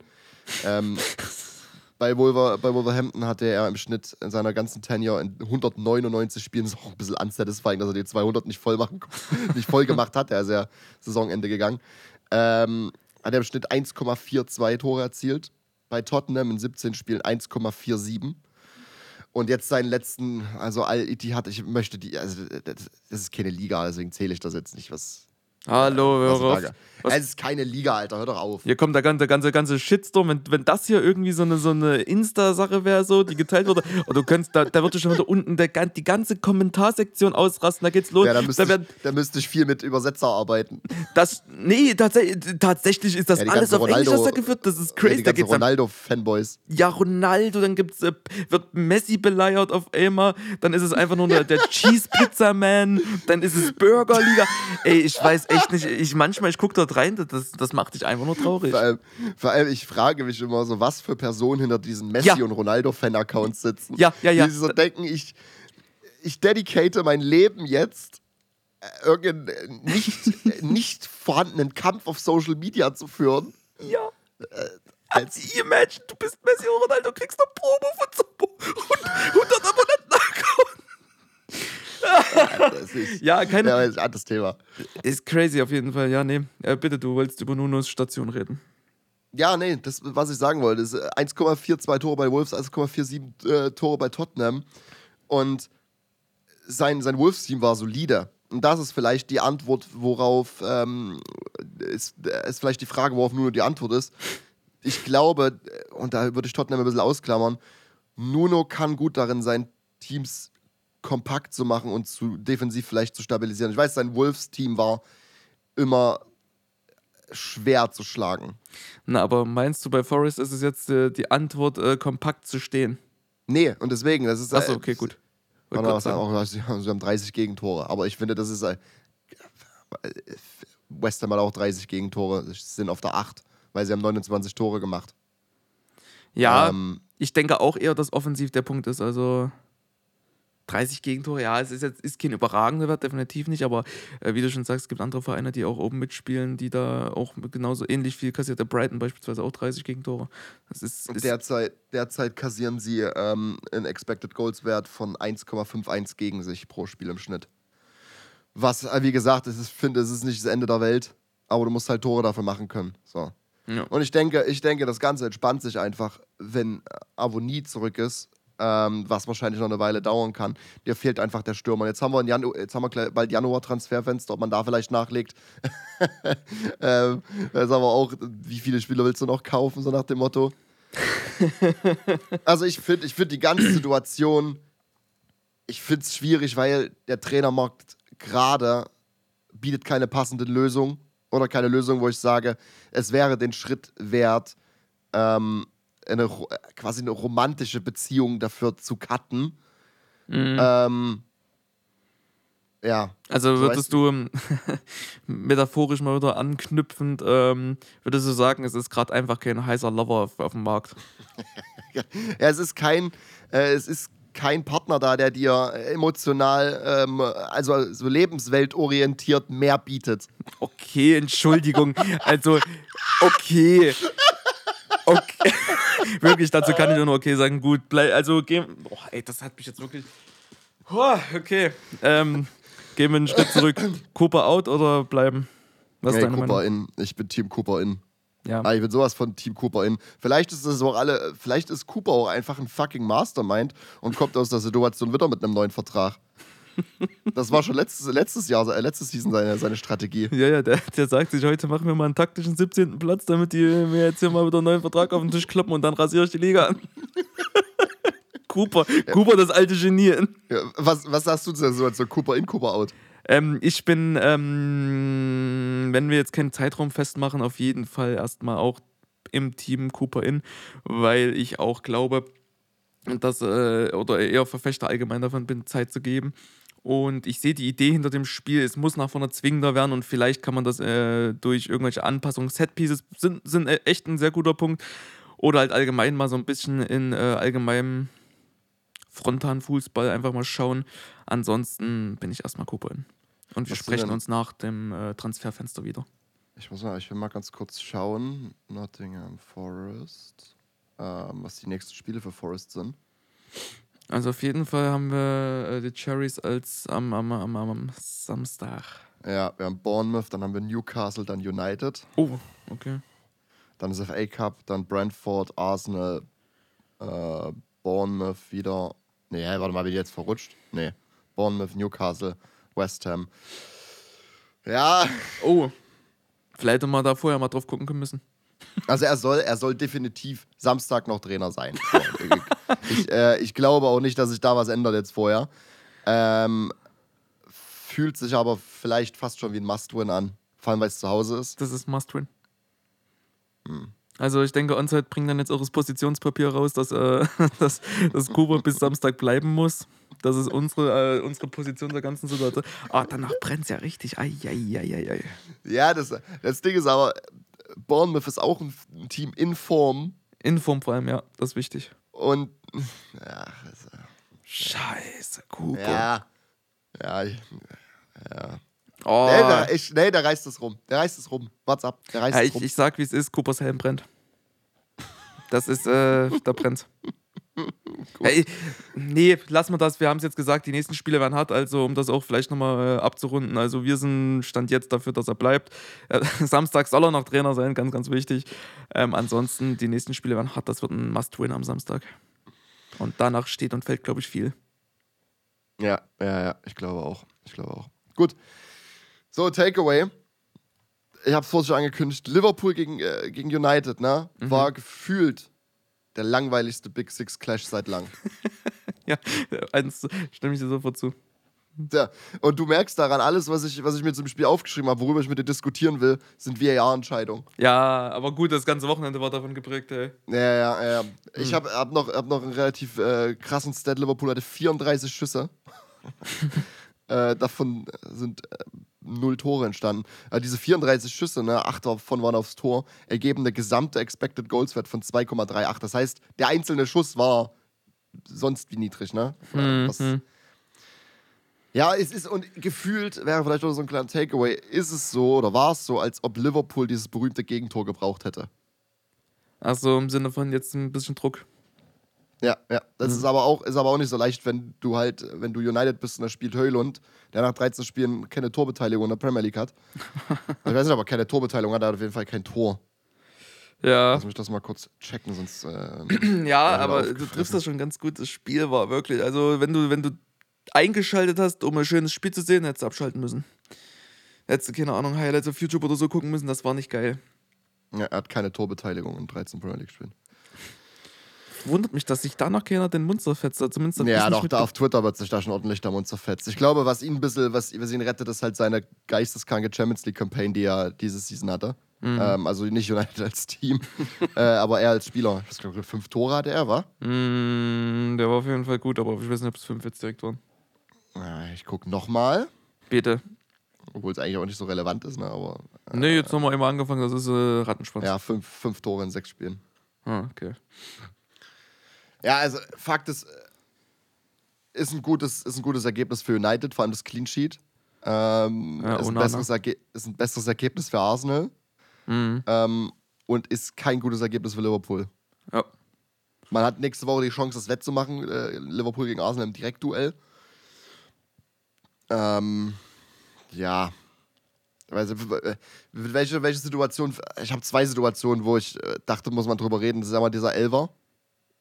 Speaker 2: ähm, bei, Wolver, bei Wolverhampton hatte er im Schnitt in seiner ganzen Tenure in 199 Spielen, ist auch ein bisschen unsatisfying, dass er die 200 nicht voll, machen, nicht voll gemacht hat, er ist ja Saisonende gegangen, ähm, hat er im Schnitt 1,42 Tore erzielt, bei Tottenham in 17 Spielen 1,47 und jetzt seinen letzten, also Al-Ittihad, ich möchte die, also das das ist keine Liga, deswegen zähle ich das jetzt nicht, was.
Speaker 3: Hallo,
Speaker 2: was
Speaker 3: hör
Speaker 2: ich
Speaker 3: auf. Was-
Speaker 2: Es ist keine Liga, Alter, hör doch auf.
Speaker 3: Hier kommt der ganze, ganze, ganze Shitstorm. Wenn, wenn das hier irgendwie so eine, so eine Insta-Sache wäre, so, die geteilt wurde, und du könntest, da, da würde schon wieder unten der, die ganze Kommentarsektion ausrasten, da geht's los.
Speaker 2: Ja, da müsste,
Speaker 3: da werden,
Speaker 2: ich, da müsste ich viel mit Übersetzer arbeiten.
Speaker 3: das, nee, tatsächlich, tatsächlich ist das
Speaker 2: Ja, die
Speaker 3: alles auf Englisch,
Speaker 2: Ronaldo-
Speaker 3: was da geführt. Das ist
Speaker 2: Ja,
Speaker 3: crazy.
Speaker 2: die
Speaker 3: da
Speaker 2: ganzen Ronaldo-Fanboys.
Speaker 3: ja, Ronaldo, dann gibt's, äh, wird Messi beleiert auf einmal, dann ist es einfach nur der, der Cheese-Pizza-Man, dann ist es Burgerliga. Ey, ich weiß echt nicht. Ich, manchmal, ich gucke dort rein, das, das macht dich einfach nur traurig.
Speaker 2: Vor allem, vor allem, ich frage mich immer so, was für Personen hinter diesen Messi-
Speaker 3: ja.
Speaker 2: und Ronaldo-Fan-Accounts sitzen.
Speaker 3: Ja, ja, ja.
Speaker 2: Die so denken, ich, ich dedicate mein Leben jetzt äh, irgendeinen äh, nicht, nicht vorhandenen Kampf auf Social Media zu führen.
Speaker 3: Ja.
Speaker 2: Äh, als
Speaker 3: Imagine, du bist Messi und Ronaldo, kriegst eine Promo von so 100,
Speaker 2: 100 ist,
Speaker 3: Ja, keine.
Speaker 2: ja, das ist ein anderes Thema.
Speaker 3: Ist crazy auf jeden Fall, ja, nee. Äh, bitte, du wolltest über Nunos Station reden.
Speaker 2: Ja, nee, das, was ich sagen wollte, ist äh, 1,42 Tore bei Wolves, 1,47 äh, Tore bei Tottenham. Und sein, sein Wolves-Team war solide. Und das ist vielleicht die Antwort, worauf, ähm, ist, äh, ist vielleicht die Frage, worauf Nuno die Antwort ist. Ich glaube, äh, und da würde ich Tottenham ein bisschen ausklammern, Nuno kann gut darin sein, Teams kompakt zu machen und zu defensiv vielleicht zu stabilisieren. Ich weiß, sein Wolves-Team war immer schwer zu schlagen.
Speaker 3: Na, aber meinst du, bei Forrest ist es jetzt äh, die Antwort, äh, kompakt zu stehen?
Speaker 2: Nee, und deswegen, das ist.
Speaker 3: Achso,
Speaker 2: äh,
Speaker 3: okay, gut.
Speaker 2: Man auch sagen, auch, sie haben- sie haben 30 Gegentore. Aber ich finde, das ist. Äh, West Ham hat auch 30 Gegentore, sie sind auf der 8, weil sie haben 29 Tore gemacht.
Speaker 3: Ja,
Speaker 2: Ähm,
Speaker 3: ich denke auch eher, dass offensiv der Punkt ist. Also, 30 Gegentore, ja, es ist jetzt ist kein überragender Wert, definitiv nicht, aber äh, wie du schon sagst, es gibt andere Vereine, die auch oben mitspielen, die da auch genauso ähnlich viel kassiert. Der Brighton beispielsweise auch 30 Gegentore. Das ist, ist
Speaker 2: derzeit, derzeit kassieren sie ähm, einen Expected Goals Wert von 1,51 gegen sich pro Spiel im Schnitt. Was, äh, wie gesagt, ich finde, es ist nicht das Ende der Welt, aber du musst halt Tore dafür machen können. So.
Speaker 3: ja.
Speaker 2: Und ich denke, ich denke, das Ganze entspannt sich einfach, wenn Avonie zurück ist, ähm, was wahrscheinlich noch eine Weile dauern kann. Dir fehlt einfach der Stürmer. Jetzt haben wir, in Janu jetzt haben wir bald Januar-Transferfenster, ob man da vielleicht nachlegt. ähm, das ist aber auch, wie viele Spieler willst du noch kaufen, so nach dem Motto. also ich finde ich find die ganze Situation, ich finde es schwierig, weil der Trainermarkt gerade bietet keine passende Lösung oder keine Lösung, wo ich sage, es wäre den Schritt wert, ähm, eine, äh, quasi eine romantische Beziehung dafür zu cutten.
Speaker 3: Mhm.
Speaker 2: Ähm, ja,
Speaker 3: Also
Speaker 2: So
Speaker 3: würdest du ähm, metaphorisch mal wieder anknüpfend, ähm, würdest du sagen, es ist gerade einfach kein heißer Lover auf, auf dem Markt?
Speaker 2: ja, es ist kein, äh, es ist kein Partner da, der dir emotional, ähm, also so lebensweltorientiert mehr bietet.
Speaker 3: Okay, Entschuldigung. Also, okay. Okay. Wirklich, dazu kann ich nur noch okay sagen. Gut, bleib, also geh. Boah, ey, das hat mich jetzt wirklich. Boah, okay. Ähm, gehen wir einen Schritt zurück. Cooper out oder bleiben? Was deine
Speaker 2: Cooper
Speaker 3: Meinung?
Speaker 2: in. Ich bin Team Cooper in.
Speaker 3: Ja.
Speaker 2: Ah, ich bin sowas von Team Cooper in. Vielleicht ist es auch alle, vielleicht ist Cooper auch einfach ein fucking Mastermind und kommt aus der Situation wieder mit einem neuen Vertrag. Das war schon letztes, letztes Jahr, äh, letztes Season seine, seine Strategie.
Speaker 3: Ja, ja, der, der sagt sich, heute machen wir mal einen taktischen 17. Platz, damit die mir jetzt hier mal wieder einen neuen Vertrag auf den Tisch kloppen und dann rasiere ich die Liga an. Cooper, Cooper, das alte Genie.
Speaker 2: Ja, was, was sagst du zu der Situation? Cooper in, Cooper out.
Speaker 3: Ähm, ich bin, ähm, wenn wir jetzt keinen Zeitraum festmachen, auf jeden Fall erstmal auch im Team Cooper in, weil ich auch glaube, dass, äh, oder eher Verfechter allgemein davon bin, Zeit zu geben. Und ich sehe die Idee hinter dem Spiel, es muss nach vorne zwingender werden und vielleicht kann man das äh, durch irgendwelche Anpassungen, Setpieces sind, sind äh, echt ein sehr guter Punkt. Oder halt allgemein mal so ein bisschen in äh, allgemeinem frontalen Fußball einfach mal schauen. Ansonsten bin ich erstmal in. Und wir
Speaker 2: Was
Speaker 3: sprechen uns nach dem äh, Transferfenster wieder.
Speaker 2: Ich muss mal, ich will mal ganz kurz schauen. Nottingham Forest. Ähm, was die nächsten Spiele für Forest sind.
Speaker 3: Also auf jeden Fall haben wir äh, die Cherries als am, am, am, am Samstag.
Speaker 2: Ja, wir haben Bournemouth, dann haben wir Newcastle, dann United.
Speaker 3: Oh, okay.
Speaker 2: Dann das FA Cup, dann Brentford, Arsenal, äh, Bournemouth wieder. Nee, warte mal, bin ich jetzt verrutscht? Nee. Bournemouth, Newcastle, West Ham. Ja,
Speaker 3: Oh, vielleicht hätte man da vorher mal drauf gucken können müssen.
Speaker 2: also er soll, er soll definitiv Samstag noch Trainer sein. So, ich, äh, ich glaube auch nicht, dass sich da was ändert jetzt vorher. Ähm, fühlt sich aber vielleicht fast schon wie ein Must-Win an. Vor allem, weil es zu Hause ist.
Speaker 3: Das ist Must-Win.
Speaker 2: Hm.
Speaker 3: Also ich denke, Onside bringt dann jetzt auch das Positionspapier raus, dass, äh, dass, dass Kuba bis Samstag bleiben muss. Das ist unsere, äh, unsere Position der ganzen Situation. Ah, danach brennt es ja richtig. Ai, ai, ai.
Speaker 2: Ja, das, das Ding ist aber, Bournemouth ist auch ein Team in Form.
Speaker 3: In Form vor allem, ja, das ist wichtig.
Speaker 2: Und ja, das,
Speaker 3: Scheiße, Kuba.
Speaker 2: ja, ja, ich,
Speaker 3: Oh.
Speaker 2: nee, der, ich, nee, der reißt es rum. Der reißt es rum. What's up? Der reißt
Speaker 3: Ja,
Speaker 2: es
Speaker 3: ich,
Speaker 2: rum.
Speaker 3: ich sag, wie es ist, Coopers Helm brennt. Das ist, äh, da brennt's. Ich, nee, lassen wir das. Wir haben es jetzt gesagt, die nächsten Spiele werden hart, also um das auch vielleicht nochmal äh, abzurunden. Also wir sind Stand jetzt dafür, dass er bleibt. Äh, Samstag soll er noch Trainer sein, ganz, ganz wichtig. Ähm, ansonsten, die nächsten Spiele werden hart, das wird ein Must-Win am Samstag. Und danach steht und fällt, glaube ich, viel.
Speaker 2: Ja, ja, ja, ich glaube auch. Ich glaube auch. Gut. So, Takeaway. Ich habe es vorhin schon angekündigt. Liverpool gegen, äh, gegen United, ne? War gefühlt der langweiligste Big Six Clash seit lang.
Speaker 3: Ja, eins stimme ich dir sofort zu.
Speaker 2: Ja, und du merkst daran, alles, was ich, was ich mir zum Spiel aufgeschrieben habe, worüber ich mit dir diskutieren will, sind VAR-Entscheidungen.
Speaker 3: Ja, aber gut, das ganze Wochenende war davon geprägt, ey.
Speaker 2: Ja, ja, ja. Ich habe hab noch, hab noch einen relativ äh, krassen Stat. Liverpool hatte 34 Schüsse. äh, davon sind äh, null Tore entstanden. Äh, diese 34 Schüsse, ne, acht davon waren aufs Tor, ergeben eine gesamte Expected Goals Wert von 2,38. Das heißt, der einzelne Schuss war sonst wie niedrig, ne?
Speaker 3: Mhm.
Speaker 2: Was, Ja, es ist, und gefühlt wäre vielleicht auch so ein kleiner Takeaway, ist es so oder war es so, als ob Liverpool dieses berühmte Gegentor gebraucht hätte.
Speaker 3: Also im Sinne von jetzt ein bisschen Druck.
Speaker 2: Ja, ja. Das
Speaker 3: Mhm.
Speaker 2: ist aber auch, ist aber auch nicht so leicht, wenn du halt, wenn du United bist und da spielt Höylund, der nach 13 Spielen keine Torbeteiligung in der Premier League hat. ich weiß nicht, ob er keine Torbeteiligung hat, er hat auf jeden Fall kein Tor.
Speaker 3: Ja.
Speaker 2: Lass mich das mal kurz checken, sonst. Äh,
Speaker 3: Ja, aber du triffst das schon ganz gut. Das Spiel war wirklich. Also, wenn du, wenn du eingeschaltet hast, um ein schönes Spiel zu sehen, hättest du abschalten müssen. Hättest du, keine Ahnung, Highlights auf YouTube oder so gucken müssen, das war nicht geil.
Speaker 2: ja, er hat keine Torbeteiligung in 13 Premier League Spielen.
Speaker 3: Wundert mich, dass sich da noch keiner den Mund zerfetzt. Zumindest
Speaker 2: Ja, doch,
Speaker 3: nicht
Speaker 2: da auf Twitter wird sich da schon ordentlich der Mund zerfetzt. Ich glaube, was ihn ein bisschen, was, was ihn rettet, ist halt seine geisteskranke Champions League Campaign, die er diese Season hatte.
Speaker 3: Mhm.
Speaker 2: Ähm, also nicht United als Team, äh, aber er als Spieler. Ich glaube, fünf Tore hatte er, war?
Speaker 3: Mm, der war auf jeden Fall gut, aber ich weiß nicht, ob es fünf jetzt direkt waren.
Speaker 2: Ja, ich gucke nochmal,
Speaker 3: Bitte.
Speaker 2: obwohl es eigentlich auch nicht so relevant ist, ne? aber
Speaker 3: Nee, jetzt haben wir einmal angefangen, das ist äh, Rattenschwanz.
Speaker 2: ja, fünf, fünf Tore in sechs Spielen.
Speaker 3: Ah, okay.
Speaker 2: Ja, also Fakt ist, äh, ist ein gutes, ist ein gutes Ergebnis für United, vor allem das Clean Sheet. Ähm,
Speaker 3: Ja,
Speaker 2: ist, ein besseres Erge ist ein besseres Ergebnis für Arsenal
Speaker 3: Mhm.
Speaker 2: ähm, und ist kein gutes Ergebnis für Liverpool.
Speaker 3: Ja.
Speaker 2: Man hat nächste Woche die Chance, das wettzumachen. Äh, Liverpool gegen Arsenal im Direktduell. Ähm, ja. Also, welche, welche Situation? Ich habe zwei Situationen, wo ich äh, dachte, muss man drüber reden. Das ist einmal dieser Elver,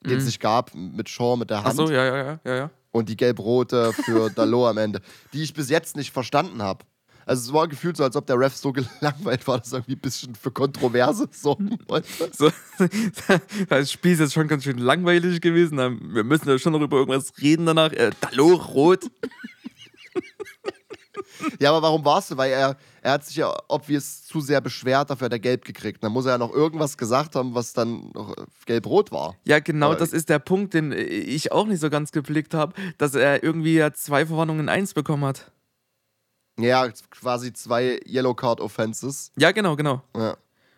Speaker 2: den es nicht gab, mit Shaw, mit der Hand.
Speaker 3: Achso, ja, ja, ja, ja, ja.
Speaker 2: Und die gelb-rote für Dalot am Ende, die ich bis jetzt nicht verstanden habe. Also es war gefühlt so, als ob der Ref so gelangweilt war, dass er irgendwie ein bisschen für Kontroverse sorgen wollte.
Speaker 3: So, das Spiel ist jetzt schon ganz schön langweilig gewesen. Wir müssen ja schon noch über irgendwas reden danach. Äh, Dalot, rot.
Speaker 2: Ja, aber warum warst du? Weil er, er hat sich ja obvious zu sehr beschwert, dafür hat er gelb gekriegt. Dann muss er ja noch irgendwas gesagt haben, was dann noch gelb-rot war.
Speaker 3: Ja, genau,
Speaker 2: Aber-
Speaker 3: das ist der Punkt, den ich auch nicht so ganz geblickt habe, dass er irgendwie ja zwei Verwarnungen in eins bekommen hat.
Speaker 2: Ja, quasi zwei Yellow Card Offenses.
Speaker 3: Ja, genau, genau.
Speaker 2: Ja.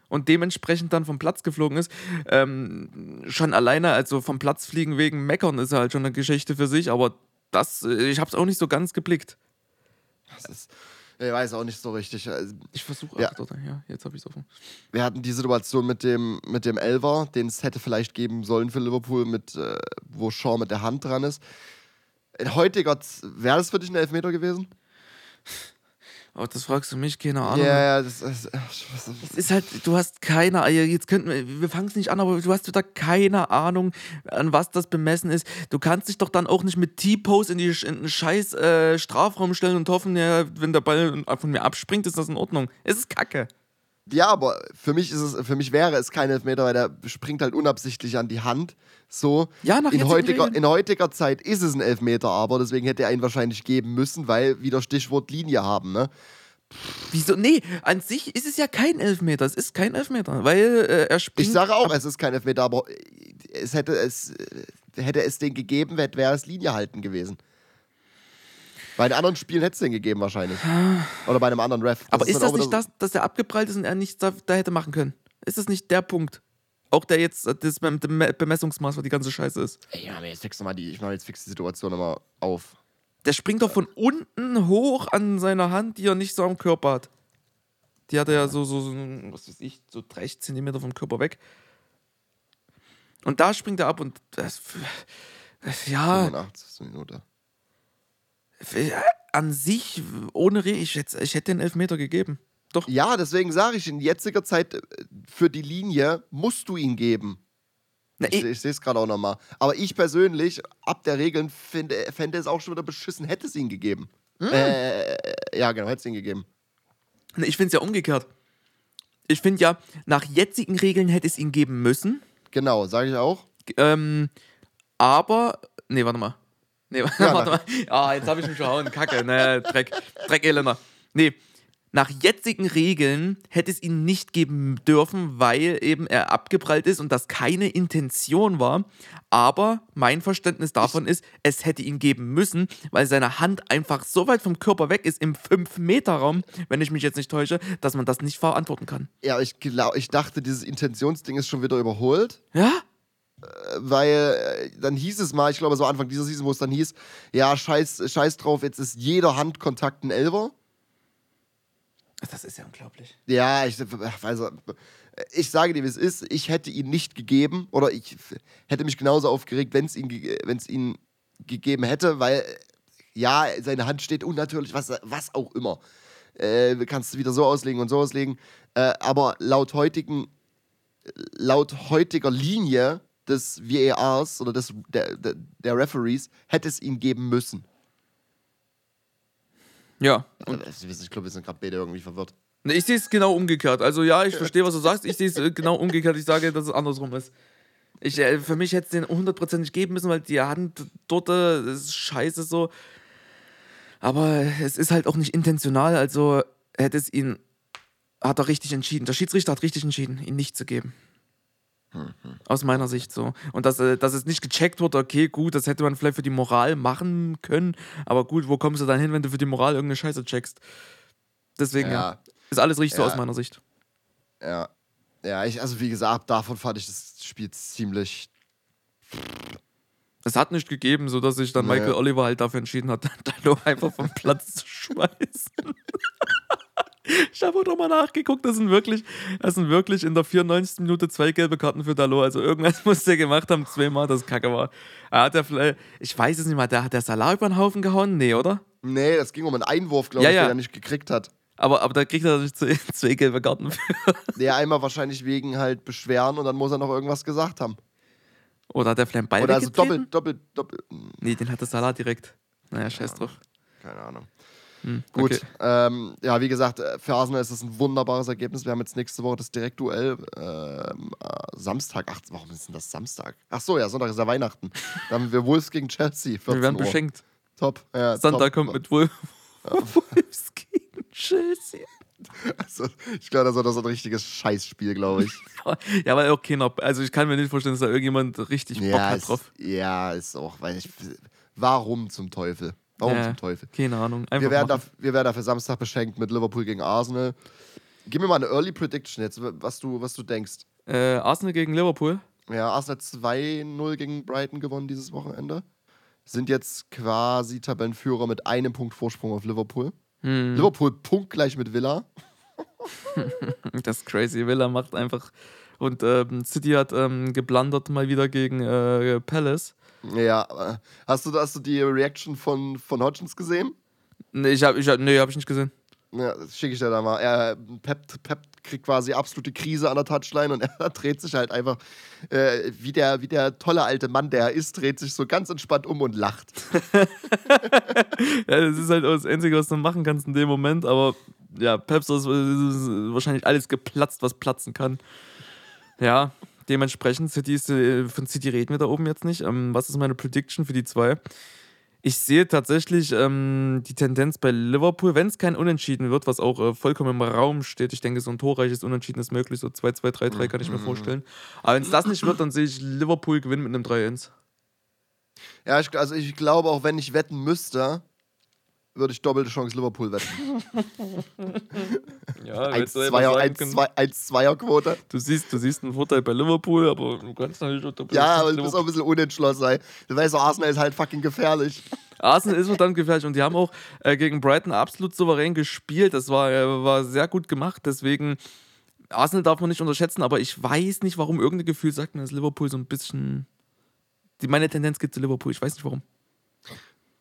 Speaker 3: Und dementsprechend dann vom Platz geflogen ist. Ähm, schon alleine, also vom Platz fliegen wegen Meckern ist halt schon eine Geschichte für sich, aber das, äh, ich habe es auch nicht so ganz geblickt.
Speaker 2: Das ist, ich weiß auch nicht so richtig. Also,
Speaker 3: Ich versuche,
Speaker 2: Ja.
Speaker 3: ja, jetzt habe ich es offen.
Speaker 2: Wir hatten die Situation mit dem, mit dem Elver, den es hätte vielleicht geben sollen für Liverpool, mit, äh, wo Shaw mit der Hand dran ist. In heutiger, wäre das für dich ein Elfmeter gewesen?
Speaker 3: Aber das fragst du mich, keine
Speaker 2: Ja,
Speaker 3: Ahnung.
Speaker 2: ja, das, das,
Speaker 3: Es ist halt, du hast keine, Eier, jetzt könnten wir, wir fangen es nicht an, aber du hast wieder keine Ahnung, an was das bemessen ist. Du kannst dich doch dann auch nicht mit T-Pose in, die, in den scheiß äh, Strafraum stellen und hoffen, ja, wenn der Ball von mir abspringt, ist das in Ordnung. Es ist kacke.
Speaker 2: Ja, aber für mich ist es, für mich wäre es kein Elfmeter, weil der springt halt unabsichtlich an die Hand. So.
Speaker 3: Ja, nach
Speaker 2: in heutiger, in heutiger Zeit ist es ein Elfmeter, aber deswegen hätte er ihn wahrscheinlich geben müssen, weil wieder Stichwort Linie haben, ne?
Speaker 3: Wieso? Nee, an sich ist es ja kein Elfmeter. Es ist kein Elfmeter, weil äh, er springt.
Speaker 2: Ich sage auch, es ist kein Elfmeter, aber es hätte es, hätte es den gegeben, wäre es Linie halten gewesen. Bei den anderen Spielen hätte es den gegeben wahrscheinlich. Oder bei einem anderen Ref.
Speaker 3: aber ist
Speaker 2: dann
Speaker 3: das
Speaker 2: auch
Speaker 3: nicht das, dass er abgeprallt ist und er nichts da, da hätte machen können? Ist das nicht der Punkt? Auch der jetzt, äh, das Bem- Bem- Bemessungsmaß, was die ganze Scheiße ist.
Speaker 2: Ey, ich mache jetzt fix nochmal die, ich mache jetzt fix die Situation nochmal auf.
Speaker 3: Der springt doch von unten hoch an seiner Hand, die er nicht so am Körper hat. Die hat er ja so, so, so was weiß ich, so 30 Zentimeter vom Körper weg. Und da springt er ab und das, das ja,
Speaker 2: 85. Minute.
Speaker 3: An sich, ohne Re ich, hätte- ich hätte den Elfmeter gegeben. Doch.
Speaker 2: Ja, deswegen sage ich, in jetziger Zeit äh, für die Linie musst du ihn geben.
Speaker 3: Na,
Speaker 2: Ich,
Speaker 3: ich,
Speaker 2: ich sehe es gerade auch nochmal. Aber ich persönlich, ab der Regeln, finde, fände es auch schon wieder beschissen, hätte es ihn gegeben.
Speaker 3: Hm.
Speaker 2: Äh, ja, genau, hätte es ihn gegeben.
Speaker 3: Nee, ich finde es ja umgekehrt. Ich finde ja, nach jetzigen Regeln hätte es ihn geben müssen.
Speaker 2: Genau, sage ich auch.
Speaker 3: Ähm, aber, nee, warte mal. Nee,
Speaker 2: Ja,
Speaker 3: warte mal. Ah, jetzt habe ich mich verhauen. Kacke, ne, Dreck, Dreck, Elender. Nee, nach jetzigen Regeln hätte es ihn nicht geben dürfen, weil eben er abgeprallt ist und das keine Intention war. Aber mein Verständnis davon ist, es hätte ihn geben müssen, weil seine Hand einfach so weit vom Körper weg ist im 5-Meter-Raum, wenn ich mich jetzt nicht täusche, dass man das nicht verantworten kann.
Speaker 2: Ja, ich, glaub, ich dachte, dieses Intentionsding ist schon wieder überholt.
Speaker 3: Ja?
Speaker 2: Weil äh, dann hieß es mal, ich glaube, so Anfang dieser Season, wo es dann hieß, ja, scheiß, scheiß drauf, jetzt ist jeder Handkontakt ein Elver.
Speaker 3: Das ist ja unglaublich.
Speaker 2: Ja, ich, also, ich sage dir, wie es ist. Ich hätte ihn nicht gegeben oder ich hätte mich genauso aufgeregt, wenn es ihn, wenn's ihn gegeben hätte, weil ja, seine Hand steht unnatürlich, was, was auch immer. Äh, kannst du wieder so auslegen und so auslegen. Äh, aber laut heutigen, laut heutiger Linie des VARs oder des, der, der, der Referees hätte es ihn geben müssen.
Speaker 3: Ja.
Speaker 2: Und ich glaube, wir sind gerade beide irgendwie verwirrt.
Speaker 3: Ne, Ich sehe es genau umgekehrt. Also ja, ich verstehe, was du sagst. Ich sehe es äh, genau umgekehrt. Ich sage, dass es andersrum ist. Ich, äh, für mich hätte es den hundertprozentig geben müssen, weil die Hand dort äh, ist scheiße so. Aber es ist halt auch nicht intentional. Also hätte es ihn, hat er richtig entschieden. Der Schiedsrichter hat richtig entschieden, ihn nicht zu geben. Aus meiner Sicht so. Und dass, äh, dass es nicht gecheckt wurde, okay, gut, das hätte man vielleicht für die Moral machen können. Aber gut, wo kommst du dann hin, wenn du für die Moral irgendeine Scheiße checkst? Deswegen, ja.
Speaker 2: Ja.
Speaker 3: Ist alles richtig so
Speaker 2: Ja.
Speaker 3: aus meiner Sicht.
Speaker 2: Ja. Ja, ich, also wie gesagt, davon fand ich das Spiel ziemlich.
Speaker 3: Es hat nicht gegeben, sodass sich dann
Speaker 2: Nee.
Speaker 3: Michael Oliver halt dafür entschieden hat, Dalo einfach vom Platz zu schmeißen. ich habe auch noch mal nachgeguckt, das sind wirklich, das sind wirklich in der 94. Minute zwei gelbe Karten für Dalo. Also irgendwas muss der gemacht haben, zweimal, das kacke war. Er hat ja vielleicht, ich weiß es nicht mal, der hat der Salah über den Haufen gehauen? Nee, oder?
Speaker 2: Nee, es ging um einen Einwurf, glaube
Speaker 3: Ja,
Speaker 2: ich,
Speaker 3: ja.
Speaker 2: den er nicht gekriegt hat.
Speaker 3: Aber, aber da kriegt er natürlich zwei, zwei gelbe Karten für.
Speaker 2: Der einmal wahrscheinlich wegen halt Beschweren und dann muss er noch irgendwas gesagt haben.
Speaker 3: Oder hat er vielleicht einen Ball
Speaker 2: Oder also doppelt, doppelt, doppelt.
Speaker 3: Nee, den hatte Salah direkt. Naja, scheiß drauf.
Speaker 2: Keine Ahnung.
Speaker 3: Hm,
Speaker 2: Gut,
Speaker 3: okay.
Speaker 2: ähm, ja, wie gesagt, äh, für Arsenal ist das ein wunderbares Ergebnis. Wir haben jetzt nächste Woche das Direktduell ähm, äh, Samstag. Ach, warum ist denn das Samstag? Ach so, ja, Sonntag ist ja Weihnachten. Da haben wir Wolves gegen Chelsea. 14
Speaker 3: Wir werden
Speaker 2: Uhr.
Speaker 3: beschenkt.
Speaker 2: Top. Ja,
Speaker 3: Sonntag
Speaker 2: top.
Speaker 3: kommt mit Wolf Wolves gegen Chelsea.
Speaker 2: Also, ich glaube, das war so ein richtiges Scheißspiel, glaube ich.
Speaker 3: Ja, weil auch keiner, also ich kann mir nicht vorstellen, dass da irgendjemand richtig Bock
Speaker 2: ja,
Speaker 3: hat
Speaker 2: ist,
Speaker 3: drauf.
Speaker 2: ja, ist auch, weil ich. Warum zum Teufel? Warum
Speaker 3: Ja,
Speaker 2: zum Teufel?
Speaker 3: Keine Ahnung.
Speaker 2: Wir werden, da, wir werden dafür Samstag beschenkt mit Liverpool gegen Arsenal. Gib mir mal eine Early Prediction jetzt, was du, was du denkst.
Speaker 3: Äh, Arsenal gegen Liverpool.
Speaker 2: Ja, Arsenal hat 2-0 gegen Brighton gewonnen dieses Wochenende. Sind jetzt quasi Tabellenführer mit einem Punkt Vorsprung auf Liverpool.
Speaker 3: Hm,
Speaker 2: Liverpool punktgleich mit Villa.
Speaker 3: das ist crazy. Villa macht einfach. Und ähm, City hat ähm, geblandert mal wieder gegen äh, Palace.
Speaker 2: Ja, hast du, hast du die Reaction von, von Hodgins gesehen?
Speaker 3: Nee, ich hab, ich hab, nee, hab ich nicht gesehen.
Speaker 2: Ja, schicke ich dir da mal. Er, Pep, Pep kriegt quasi absolute Krise an der Touchline und er dreht sich halt einfach, äh, wie, der, wie der tolle alte Mann, der er ist, dreht sich so ganz entspannt um und lacht.
Speaker 3: Ja, das ist halt auch das Einzige, was du machen kannst in dem Moment. Aber ja, Peps ist, ist wahrscheinlich alles geplatzt, was platzen kann. Ja, dementsprechend, City ist, von City reden wir da oben jetzt nicht. Ähm, was ist meine Prediction für die zwei? Ich sehe tatsächlich ähm, die Tendenz bei Liverpool, wenn es kein Unentschieden wird, was auch äh, vollkommen im Raum steht. Ich denke, so ein torreiches Unentschieden ist möglich, so 2-2, 3-3 kann ich mir vorstellen. Aber wenn es das nicht wird, dann sehe ich Liverpool gewinnen mit einem 3-1.
Speaker 2: Ja, ich, also ich glaube, auch wenn ich wetten müsste, würde ich doppelte Chance Liverpool wetten.
Speaker 3: Ja,
Speaker 2: 1-2er-Quote.
Speaker 3: Du siehst, du siehst einen Vorteil bei Liverpool, aber du kannst natürlich auch doppelt-
Speaker 2: Ja, aber du bist
Speaker 3: Liverpool-
Speaker 2: auch ein bisschen unentschlossen. ey. Du weißt, doch, Arsenal ist halt fucking gefährlich.
Speaker 3: Arsenal ist verdammt gefährlich und die haben auch äh, gegen Brighton absolut souverän gespielt. Das war, äh, war sehr gut gemacht. Deswegen, Arsenal darf man nicht unterschätzen, aber ich weiß nicht, warum irgendein Gefühl sagt mir, dass Liverpool so ein bisschen. Die, meine Tendenz geht zu Liverpool. Ich weiß nicht warum.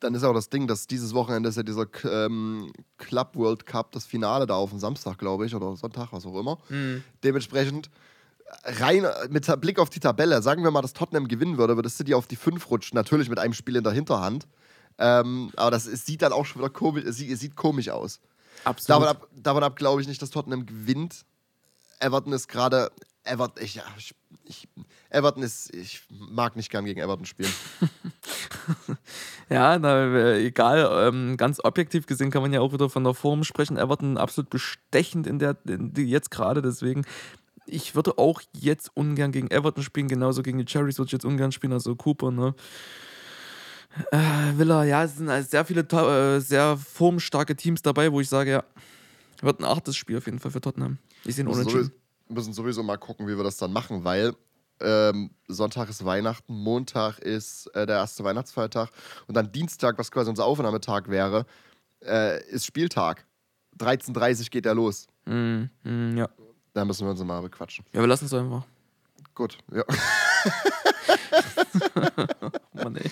Speaker 2: Dann ist auch das Ding, dass dieses Wochenende ist ja dieser ähm, Club World Cup, das Finale da auf dem Samstag, glaube ich, oder Sonntag, was auch immer. Dementsprechend rein mit Blick auf die Tabelle, sagen wir mal, dass Tottenham gewinnen würde, würde City auf die 5 rutschen, natürlich mit einem Spiel in der Hinterhand. Ähm, aber das sieht dann auch schon wieder komisch, es sieht komisch aus.
Speaker 3: Absolut.
Speaker 2: Davon ab, davon ab glaube ich nicht, dass Tottenham gewinnt. Everton ist gerade. Everton, ich, ja, ich, ich, Everton ist. Ich mag nicht gern gegen Everton spielen.
Speaker 3: Ja, na, äh, egal. Ähm, ganz objektiv gesehen kann man ja auch wieder von der Form sprechen. Everton absolut bestechend in der, in die jetzt gerade. Deswegen, ich würde auch jetzt ungern gegen Everton spielen. Genauso gegen die Cherries würde ich jetzt ungern spielen. Also Cooper, ne? Äh, Villa, ja, es sind also sehr viele äh, sehr formstarke Teams dabei, wo ich sage, ja, wird ein achtes Spiel auf jeden Fall für Tottenham. Ich sehe ihn
Speaker 2: Wir
Speaker 3: unentschieden.
Speaker 2: sowieso, müssen sowieso mal gucken, wie wir das dann machen, weil ähm, Sonntag ist Weihnachten, Montag ist äh, der erste Weihnachtsfeiertag und dann Dienstag, was quasi unser Aufnahmetag wäre, äh, ist Spieltag. 13.30 Uhr geht er los.
Speaker 3: Mm, mm, ja.
Speaker 2: Da müssen wir uns mal bequatschen.
Speaker 3: ja, wir lassen es einfach.
Speaker 2: Gut, ja.
Speaker 3: Mann, ey.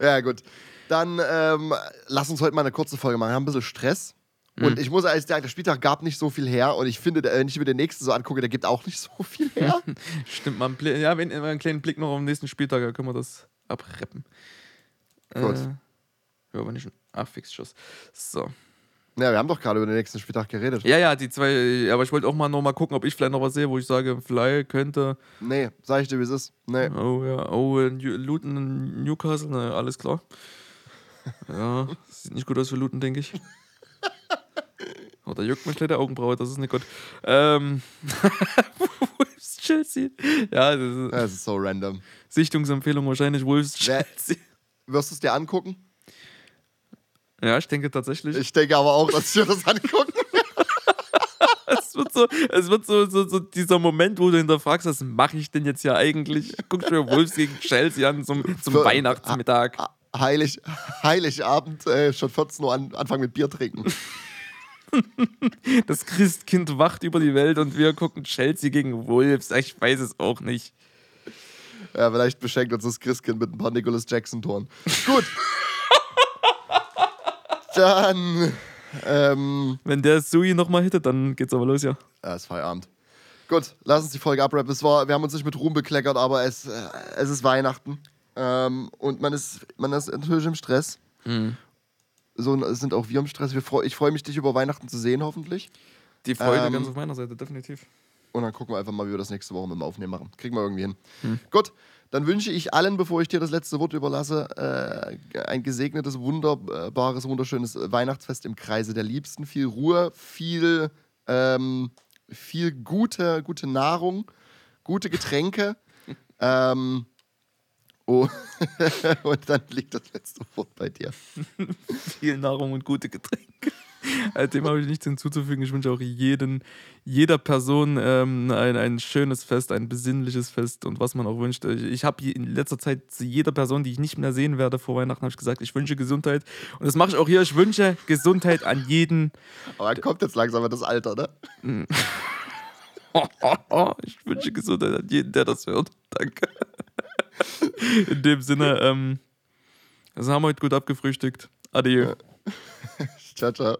Speaker 2: Ja, gut. Dann ähm, lass uns heute mal eine kurze Folge machen. Wir haben ein bisschen Stress. Und ich muss ehrlich sagen, der Spieltag gab nicht so viel her. Und ich finde, wenn ich mir den nächsten so angucke, der gibt auch nicht so viel her.
Speaker 3: Stimmt, mal einen, ja, wenn, einen kleinen Blick noch auf den nächsten Spieltag, da können wir das abreppen.
Speaker 2: Gut.
Speaker 3: Äh, ja, wenn ich schon. Ach, fix Schuss. So.
Speaker 2: ja, wir haben doch gerade über den nächsten Spieltag geredet.
Speaker 3: Ja, ja, die zwei, aber ich wollte auch mal noch mal gucken, ob ich vielleicht noch was sehe, wo ich sage, Fly könnte.
Speaker 2: Nee, sag ich dir, wie es ist. Nee.
Speaker 3: Oh ja, oh, äh, Luton, Newcastle, na, alles klar. Ja, sieht nicht gut aus für Luton, denke ich. Oh, da juckt mich gleich der Augenbraue, das ist nicht gut. Ähm, Wolves Chelsea. Ja, das ist
Speaker 2: Das ist so random.
Speaker 3: Sichtungsempfehlung wahrscheinlich Wolves
Speaker 2: Wer-
Speaker 3: Chelsea.
Speaker 2: Wirst du es dir angucken?
Speaker 3: Ja, ich denke tatsächlich.
Speaker 2: Ich denke aber auch, dass wir das angucken.
Speaker 3: es wird so, es wird so, so, so dieser Moment, wo du hinterfragst, was mache ich denn jetzt hier eigentlich? Guck mir Wolves gegen Chelsea an zum, zum
Speaker 2: Für-
Speaker 3: Weihnachtsmittag.
Speaker 2: Heilig, Heiligabend, äh, schon 14 Uhr an, anfangen mit Bier trinken.
Speaker 3: Das Christkind wacht über die Welt und wir gucken Chelsea gegen Wolves. Ich weiß es auch nicht.
Speaker 2: Ja, vielleicht beschenkt uns das Christkind mit ein paar Nicholas Jackson-Toren. Gut. Dann, ähm,
Speaker 3: Wenn der Sui nochmal hittet, dann geht's aber los, ja.
Speaker 2: ja, ist Feierabend. Gut, lass uns die Folge abrappen. Es war, wir haben uns nicht mit Ruhm bekleckert, aber es, äh, es ist Weihnachten. Ähm, und man ist, man ist natürlich im Stress. So sind auch wir im Stress. Wir freu, ich freue mich, dich über Weihnachten zu sehen, hoffentlich.
Speaker 3: Die Freude
Speaker 2: Ähm,
Speaker 3: ganz auf meiner Seite, definitiv.
Speaker 2: Und dann gucken wir einfach mal, wie wir das nächste Woche mit dem Aufnehmen machen. Kriegen wir irgendwie hin. Gut, dann wünsche ich allen, bevor ich dir das letzte Wort überlasse, äh, ein gesegnetes, wunderbares, wunderschönes Weihnachtsfest im Kreise der Liebsten. Viel Ruhe, viel, ähm, viel gute, gute Nahrung, gute Getränke. ähm, oh, und dann liegt das letzte Wort bei dir.
Speaker 3: Viel Nahrung und gute Getränke. Äh, Dem habe ich nichts hinzuzufügen. Ich wünsche auch jeden, jeder Person ähm, ein, ein schönes Fest, ein besinnliches Fest und was man auch wünscht. Ich, ich habe in letzter Zeit zu jeder Person, die ich nicht mehr sehen werde vor Weihnachten, habe ich gesagt, ich wünsche Gesundheit. Und das mache ich auch hier. Ich wünsche Gesundheit an jeden.
Speaker 2: Aber kommt jetzt langsam das Alter, ne?
Speaker 3: ich wünsche Gesundheit an jeden, der das hört. Danke. In dem Sinne, ähm, also haben wir heute gut abgefrühstückt. Adieu.
Speaker 2: Ciao, ciao.